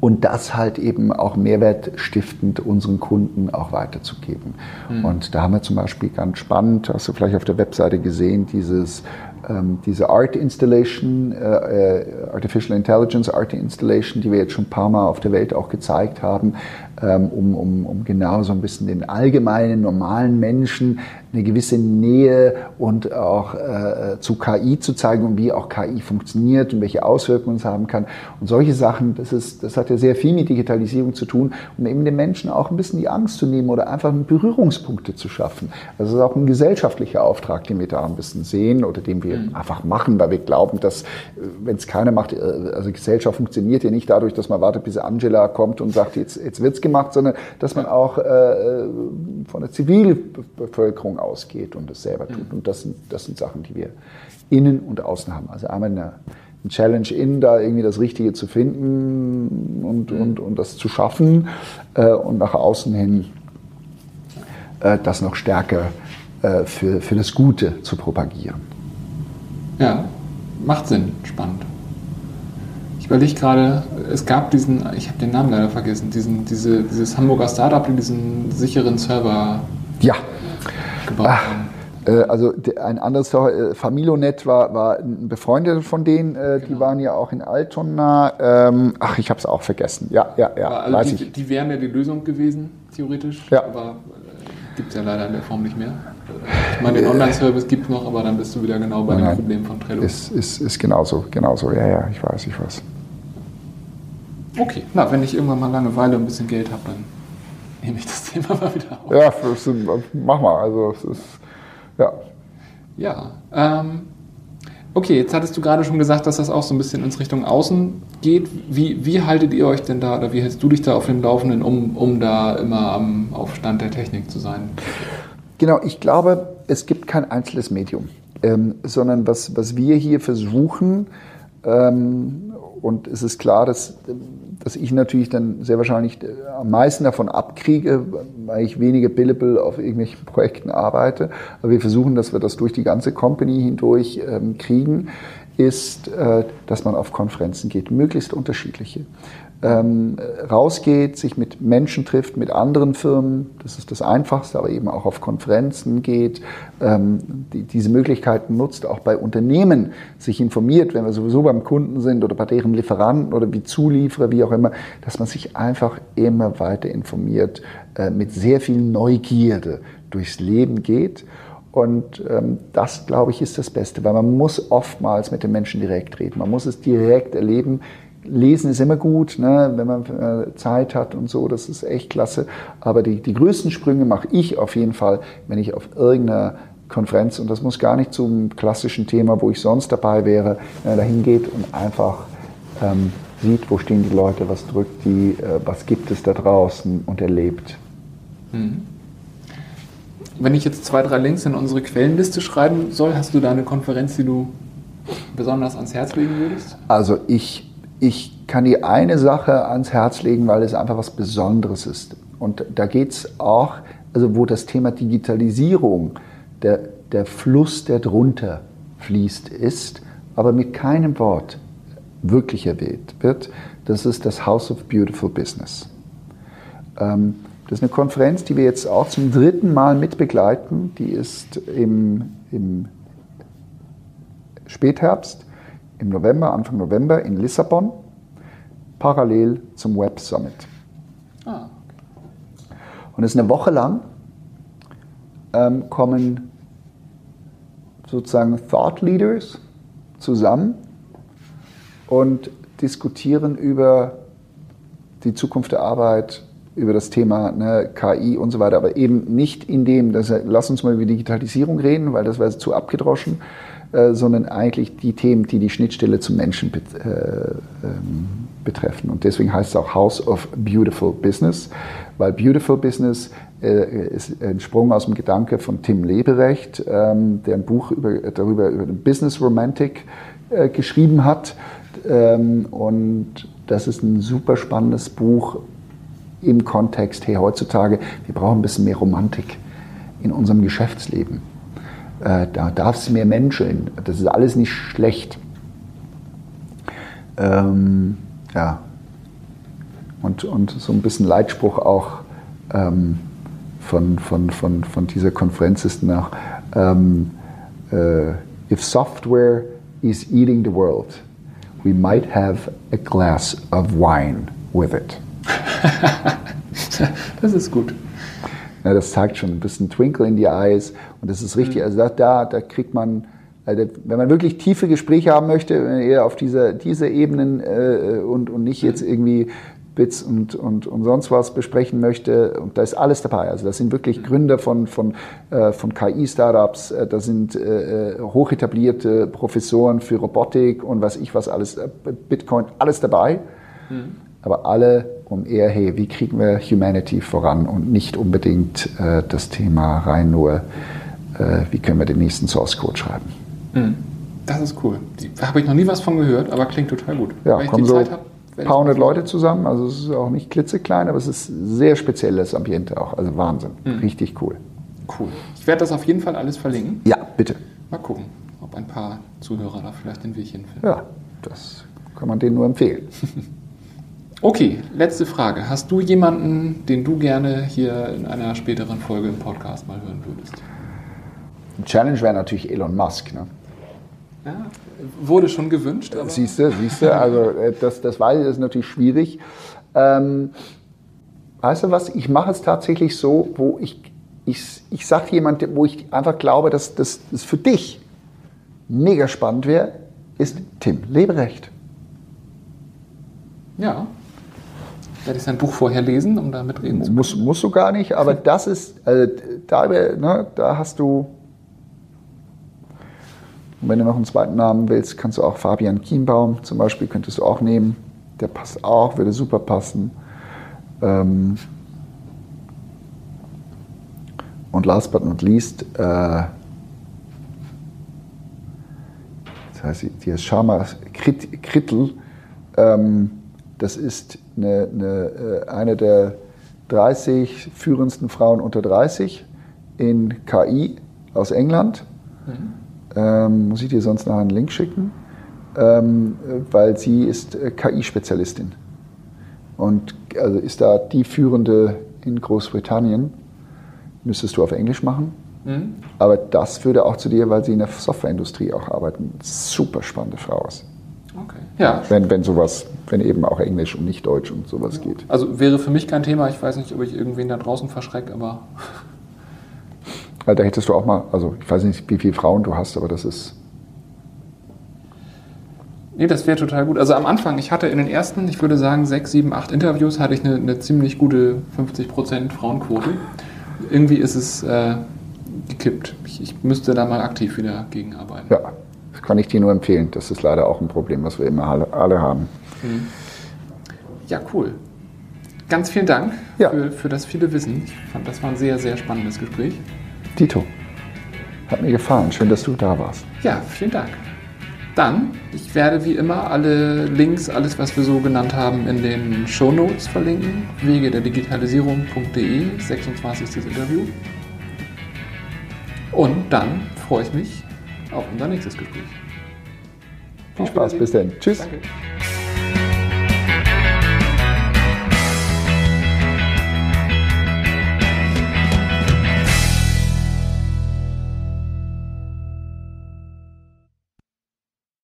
und das halt eben auch mehrwertstiftend unseren Kunden auch weiterzugeben. Mhm. Und da haben wir zum Beispiel ganz spannend, hast du vielleicht auf der Webseite gesehen, dieses diese Art Installation, äh, äh, Artificial Intelligence Art Installation, die wir jetzt schon ein paar Mal auf der Welt auch gezeigt haben, ähm, um, um, um genau so ein bisschen den allgemeinen, normalen Menschen eine gewisse Nähe und auch äh, zu KI zu zeigen und wie auch KI funktioniert und welche Auswirkungen es haben kann. Und solche Sachen, das, ist, das hat ja sehr viel mit Digitalisierung zu tun, um eben den Menschen auch ein bisschen die Angst zu nehmen oder einfach Berührungspunkte zu schaffen. Also das ist auch ein gesellschaftlicher Auftrag, den wir da ein bisschen sehen oder den wir mhm. einfach machen, weil wir glauben, dass äh, wenn es keiner macht, äh, also Gesellschaft funktioniert ja nicht dadurch, dass man wartet, bis Angela kommt und sagt, jetzt, jetzt wird's gemacht, sondern dass man auch äh, äh von der Zivilbevölkerung ausgeht und das selber tut. Mhm. Und das sind, das sind Sachen, die wir innen und außen haben. Also einmal eine, eine Challenge innen, da irgendwie das Richtige zu finden und, mhm. und, und das zu schaffen äh, und nach außen hin äh, das noch stärker äh, für, für das Gute zu propagieren. Ja, macht Sinn, spannend. Ich überlege gerade, es gab diesen, ich habe den Namen leider vergessen, diesen, diese, dieses Hamburger Startup, die diesen sicheren Server ja gebaut Ach, haben. Äh, also ein anderes äh, Familonet war, war ein Befreundeter von denen, äh, die genau. waren ja auch in Altona. Ähm, ach, ich habe es auch vergessen. Ja, ja, ja, also weiß die, ich. Die wären ja die Lösung gewesen, theoretisch. Ja. Aber gibt es ja leider in der Form nicht mehr. Ich meine, den Online-Service gibt es noch, aber dann bist du wieder genau bei dem Problem von Trello. Ist, ist, ist genauso, genauso. Ja, ja, ich weiß, ich weiß. Okay, na, wenn ich irgendwann mal Langeweile und ein bisschen Geld habe, dann nehme ich das Thema mal wieder auf. Ja, mach mal. Also es ist, ja. Ja. Ähm, Okay, jetzt hattest du gerade schon gesagt, dass das auch so ein bisschen ins Richtung Außen geht. Wie, wie haltet ihr euch denn da oder wie hältst du dich da auf dem Laufenden, um, um da immer am Aufstand der Technik zu sein? Genau, ich glaube, es gibt kein einzelnes Medium, ähm, sondern was, was wir hier versuchen, ähm, und es ist klar, dass, dass ich natürlich dann sehr wahrscheinlich äh, am meisten davon abkriege, weil ich weniger billable auf irgendwelchen Projekten arbeite. Aber wir versuchen, dass wir das durch die ganze Company hindurch ähm, kriegen, ist, äh, dass man auf Konferenzen geht, möglichst unterschiedliche ähm, rausgeht, sich mit Menschen trifft, mit anderen Firmen, das ist das Einfachste, aber eben auch auf Konferenzen geht, ähm, die, diese Möglichkeiten nutzt, auch bei Unternehmen sich informiert, wenn wir sowieso beim Kunden sind oder bei deren Lieferanten oder wie Zulieferer, wie auch immer, dass man sich einfach immer weiter informiert, äh, mit sehr viel Neugierde durchs Leben geht. Und ähm, das, glaube ich, ist das Beste, weil man muss oftmals mit den Menschen direkt reden. Man muss es direkt erleben, Lesen ist immer gut, ne, wenn man äh, Zeit hat und so, das ist echt klasse. Aber die, die größten Sprünge mache ich auf jeden Fall, wenn ich auf irgendeiner Konferenz, und das muss gar nicht zum klassischen Thema, wo ich sonst dabei wäre, äh, dahin geht und einfach ähm, sieht, wo stehen die Leute, was drückt die, äh, was gibt es da draußen und erlebt. Mhm. Wenn ich jetzt zwei, drei Links in unsere Quellenliste schreiben soll, hast du da eine Konferenz, die du besonders ans Herz legen würdest? Also ich ich kann dir eine Sache ans Herz legen, weil es einfach was Besonderes ist. Und da geht es auch, also wo das Thema Digitalisierung, der, der Fluss, der drunter fließt, ist, aber mit keinem Wort wirklich erwähnt wird, das ist das House of Beautiful Business. Ähm, das ist eine Konferenz, die wir jetzt auch zum dritten Mal mitbegleiten. Die ist im, im Spätherbst im November, Anfang November in Lissabon, parallel zum Web Summit. Ah. Und es ist eine Woche lang, ähm, kommen sozusagen Thought Leaders zusammen und diskutieren über die Zukunft der Arbeit, über das Thema ne, KI und so weiter, aber eben nicht in dem, dass lass uns mal über Digitalisierung reden, weil das wäre zu abgedroschen, äh, sondern eigentlich die Themen, die die Schnittstelle zum Menschen bet äh, ähm, betreffen. Und deswegen heißt es auch House of Beautiful Business, weil Beautiful Business äh, ist ein Sprung aus dem Gedanke von Tim Leberecht, ähm, der ein Buch über, darüber über den Business Romantic äh, geschrieben hat. Ähm, und das ist ein super spannendes Buch im Kontext, hey, heutzutage, wir brauchen ein bisschen mehr Romantik in unserem Geschäftsleben. Äh, da darf es mehr menscheln. Das ist alles nicht schlecht. Ähm, ja. Und, und so ein bisschen Leitspruch auch ähm, von, von, von, von dieser Konferenz ist nach, ähm, äh, if software is eating the world, we might have a glass of wine with it. das ist gut. Ja, das zeigt schon ein bisschen Twinkle in die Eyes und das ist richtig. Mhm. Also da, da, da kriegt man, also wenn man wirklich tiefe Gespräche haben möchte, eher auf dieser diese Ebenen äh, und, und nicht jetzt irgendwie Bits und, und, und sonst was besprechen möchte. Und da ist alles dabei. Also das sind wirklich mhm. Gründer von, von, äh, von KI-Startups, äh, da sind äh, äh, hochetablierte Professoren für Robotik und was ich was alles, äh, Bitcoin, alles dabei. Mhm. Aber alle um eher, hey, wie kriegen wir Humanity voran und nicht unbedingt äh, das Thema rein nur, äh, wie können wir den nächsten Source Code schreiben. Mhm. Das ist cool. Da habe ich noch nie was von gehört, aber klingt total gut. Ja, kommen so ein paar hundert Leute zusammen, also es ist auch nicht klitzeklein, aber es ist sehr spezielles Ambiente auch, also Wahnsinn, mhm. richtig cool. Cool. Ich werde das auf jeden Fall alles verlinken. Ja, bitte. Mal gucken, ob ein paar Zuhörer da vielleicht den Weg hinfinden. Ja, das kann man denen nur empfehlen. Okay, letzte Frage. Hast du jemanden, den du gerne hier in einer späteren Folge im Podcast mal hören würdest? Ein Challenge wäre natürlich Elon Musk. Ne? Ja, wurde schon gewünscht. Siehst du, siehst du, also äh, das, das weiß ich, das ist natürlich schwierig. Ähm, weißt du was, ich mache es tatsächlich so, wo ich, ich, ich sage jemand, wo ich einfach glaube, dass das für dich mega spannend wäre, ist Tim Leberecht. Ja, werde ich sein Buch vorher lesen, um da mitreden zu können? Muss, musst du gar nicht, aber das ist, also da, ne, da hast du, Und wenn du noch einen zweiten Namen willst, kannst du auch Fabian Kienbaum zum Beispiel, könntest du auch nehmen. Der passt auch, würde super passen. Ähm und last but not least, äh, das heißt, die ist Sharma Krittel. Ähm, das ist eine, eine, äh, eine der 30 führendsten Frauen unter 30 in KI aus England. Mhm. Ähm, muss ich dir sonst noch einen Link schicken? Ähm, weil sie ist äh, KI-Spezialistin und also ist da die führende in Großbritannien. Müsstest du auf Englisch machen. Mhm. Aber das würde auch zu dir, weil sie in der Softwareindustrie auch arbeiten, super spannende Frau ist. Ja. Wenn, wenn sowas, wenn eben auch Englisch und nicht Deutsch und sowas ja. geht. Also wäre für mich kein Thema. Ich weiß nicht, ob ich irgendwen da draußen verschrecke, aber. Da hättest du auch mal, also ich weiß nicht, wie viele Frauen du hast, aber das ist. Nee, das wäre total gut. Also am Anfang, ich hatte in den ersten, ich würde sagen, sechs, sieben, acht Interviews, hatte ich eine, eine ziemlich gute 50% Frauenquote. Irgendwie ist es äh, gekippt. Ich, ich müsste da mal aktiv wieder gegenarbeiten. Ja, das kann ich dir nur empfehlen. Das ist leider auch ein Problem, was wir immer alle, haben. Ja, cool. Ganz vielen Dank ja. für, für das viele Wissen. Ich fand, das war ein sehr, sehr spannendes Gespräch. Dito, hat mir gefallen. Schön, dass du da warst. Ja, vielen Dank. Dann, ich werde wie immer alle Links, alles, was wir so genannt haben, in den Show Notes verlinken. Wege der Digitalisierung.de, 26. Interview. Und dann freue ich mich auf unser nächstes Gespräch. Viel Spaß, bis dann. Tschüss. Danke.